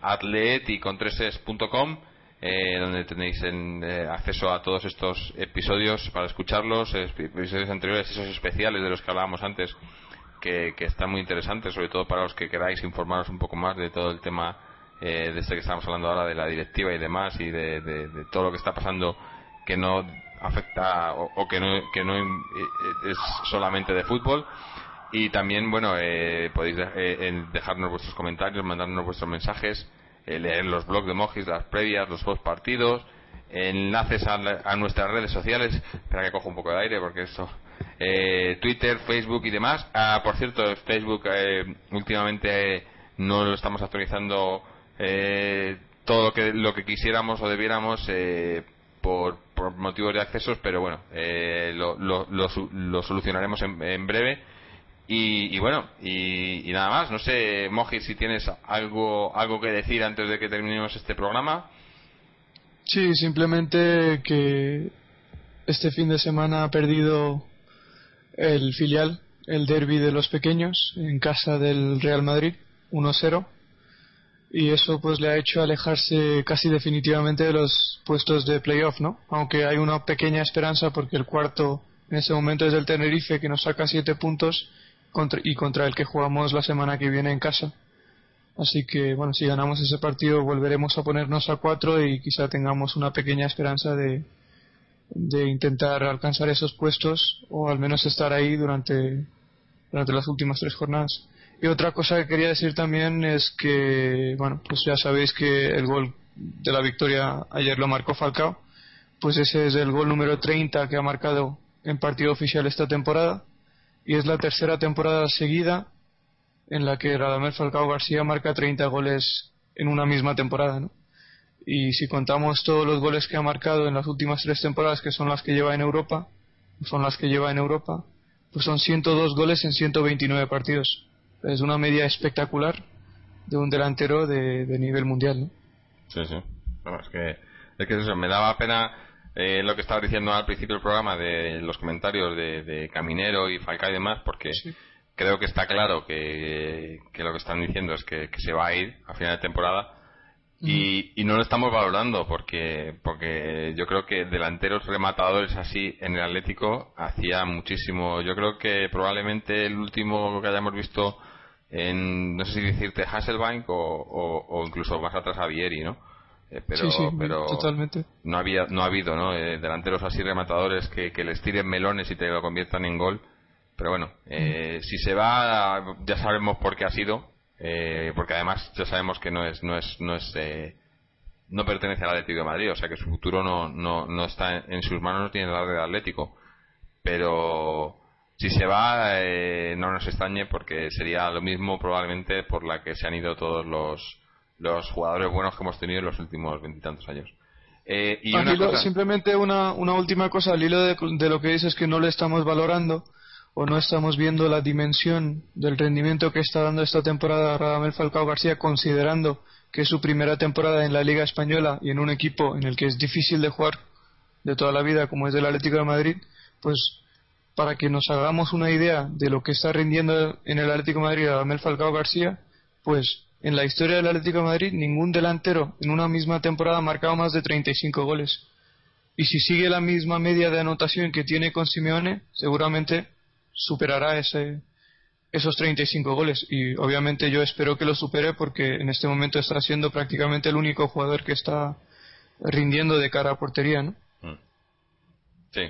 www.atleticontreses.com eh, donde tenéis eh, acceso a todos estos episodios para escucharlos, episodios anteriores, esos especiales de los que hablábamos antes, que, están muy interesantes, sobre todo para los que queráis informaros un poco más de todo el tema eh, de este que estamos hablando ahora, de la directiva y demás, y de, todo lo que está pasando que no afecta o, que no, que no es solamente de fútbol y también bueno podéis dejarnos vuestros comentarios mandarnos vuestros mensajes eh, leer los blogs de Mojis, las previas, los post partidos, enlaces a, nuestras redes sociales. Espera que cojo un poco de aire porque esto. Eh, Twitter, Facebook y demás. Ah, por cierto, Facebook eh, últimamente no lo estamos actualizando todo lo que, lo que quisiéramos o debiéramos por, por motivos de accesos, pero bueno, lo, lo, lo, solucionaremos en, en breve y, bueno, y, nada más. No sé, Moji, si tienes algo, algo que decir antes de que terminemos este programa. Sí, simplemente que este fin de semana ha perdido el filial, el derby de los pequeños, en casa del Real Madrid, 1-0. Y eso pues le ha hecho alejarse casi definitivamente de los puestos de playoff, ¿no? Aunque hay una pequeña esperanza porque el cuarto en ese momento es el Tenerife que nos saca siete puntos y contra el que jugamos la semana que viene en casa. Así que, bueno, si ganamos ese partido volveremos a ponernos a cuatro y quizá tengamos una pequeña esperanza de, de intentar alcanzar esos puestos o al menos estar ahí durante, durante las últimas tres jornadas. Y otra cosa que quería decir también es que, bueno, pues ya sabéis que el gol de la victoria ayer lo marcó Falcao, pues ese es el gol número 30 que ha marcado en partido oficial esta temporada y es la tercera temporada seguida en la que Radamel Falcao García marca 30 goles en una misma temporada, ¿no? Y si contamos todos los goles que ha marcado en las últimas tres temporadas, que son las que lleva en Europa, son las que lleva en Europa, pues son 102 goles en 129 partidos. Es una media espectacular de un delantero de, nivel mundial, ¿no? Sí, sí. es que, es que eso, me daba pena eh, lo que estaba diciendo al principio del programa de los comentarios de, Caminero y Falcao y demás, porque creo que está claro que, lo que están diciendo es que, se va a ir a final de temporada y, no lo estamos valorando porque porque yo creo que delanteros rematadores así en el Atlético hacía muchísimo. Yo creo que probablemente el último que hayamos visto en, no sé si decirte Hasselbank o, o, incluso más atrás a Vieri, ¿no? Eh, pero, pero totalmente. no había no ha habido ¿no? Eh, delanteros así rematadores que, que, les tiren melones y te lo conviertan en gol pero bueno eh, mm. si se va ya sabemos por qué ha sido porque además ya sabemos que no es no es no es no pertenece al Atlético de Madrid o sea que su futuro no no, no está en sus manos no tiene la red Atlético pero si se va no nos extrañe porque sería lo mismo probablemente por la que se han ido todos los los jugadores buenos que hemos tenido en los últimos veintitantos años. Eh, y Simplemente una, una última cosa, al hilo de, lo que dices que no le estamos valorando o no estamos viendo la dimensión del rendimiento que está dando esta temporada Radamel Falcao García, considerando que es su primera temporada en la Liga Española y en un equipo en el que es difícil de jugar de toda la vida, como es el Atlético de Madrid, pues para que nos hagamos una idea de lo que está rindiendo en el Atlético de Madrid Radamel Falcao García, pues en la historia del Atlético Madrid ningún delantero en una misma temporada ha marcado más de 35 goles. Y si sigue la misma media de anotación que tiene con Simeone, seguramente superará ese, esos 35 goles. Y obviamente yo espero que lo supere porque en este momento está siendo prácticamente el único jugador que está rindiendo de cara a portería, ¿no? Mm. Sí,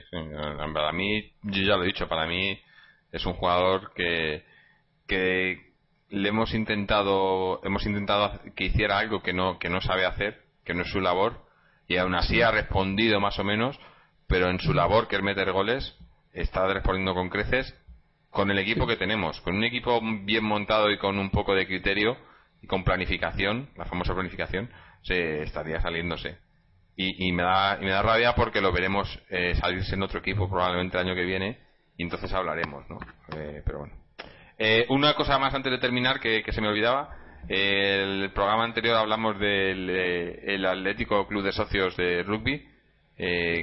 para mí, yo ya lo he dicho, para mí es un jugador que, que le hemos intentado hemos intentado que hiciera algo que no que no sabe hacer que no es su labor y aún así ha respondido más o menos pero en su labor que es meter goles está respondiendo con creces con el equipo que tenemos, con un equipo bien montado y con un poco de criterio y con planificación, la famosa planificación, se estaría saliéndose. Y, y me, da, y me da rabia porque lo veremos eh, salirse en otro equipo probablemente el año que viene y entonces hablaremos, ¿no? Eh, pero bueno. Eh, una cosa más antes de terminar que, se me olvidaba. el programa anterior hablamos del el Atlético Club de Socios de Rugby,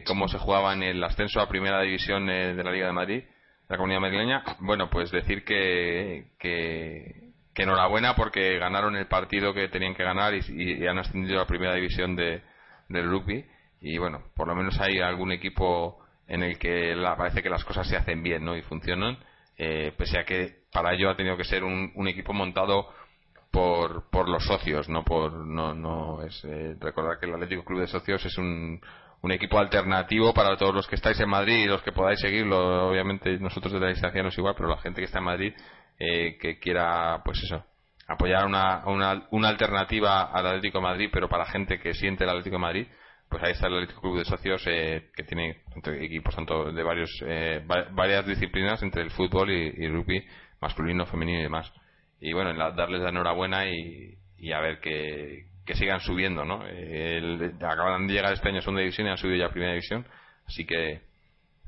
cómo se jugaba en el ascenso a Primera División de la Liga de Madrid, la Comunidad Madrileña. Bueno, pues decir que, que, enhorabuena porque ganaron el partido que tenían que ganar y, han ascendido a Primera División de, del rugby. Y bueno, por lo menos hay algún equipo en el que parece que las cosas se hacen bien ¿no? y funcionan, eh, pese a que para ello ha tenido que ser un, un equipo montado por, por los socios, no por no no es eh, recordar que el Atlético Club de Socios es un, un equipo alternativo para todos los que estáis en Madrid y los que podáis seguirlo. Obviamente nosotros de la distancia no es igual, pero la gente que está en Madrid eh, que quiera, pues eso, apoyar una, una, una alternativa al Atlético de Madrid, pero para gente que siente el Atlético de Madrid, pues ahí está el Atlético Club de Socios eh, que tiene equipos tanto de varios eh, varias disciplinas entre el fútbol y, rugby masculino, femenino y demás. Y bueno, darles la enhorabuena y, y a ver que, que sigan subiendo, ¿no? acaban de llegar este año a segunda división y han subido ya a primera división, así que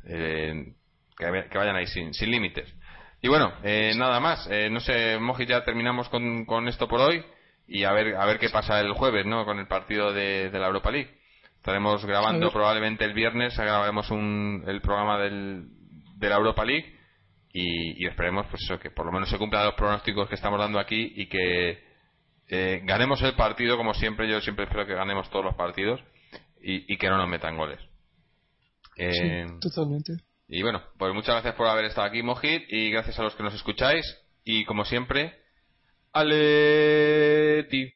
eh, que, vayan ahí sin, sin límites. Y bueno, eh, nada más. Eh, no sé, Moji, ya terminamos con, con esto por hoy y a ver a ver qué pasa el jueves, ¿no? Con el partido de, de la Europa League. Estaremos grabando probablemente el viernes, grabaremos un, el programa del, de la Europa League y, y, esperemos pues eso, que por lo menos se cumplan los pronósticos que estamos dando aquí y que eh, ganemos el partido como siempre. Yo siempre espero que ganemos todos los partidos y, y que no nos metan goles. Eh, totalmente. Y bueno, pues muchas gracias por haber estado aquí, Mojit, y gracias a los que nos escucháis. Y como siempre, Aleti.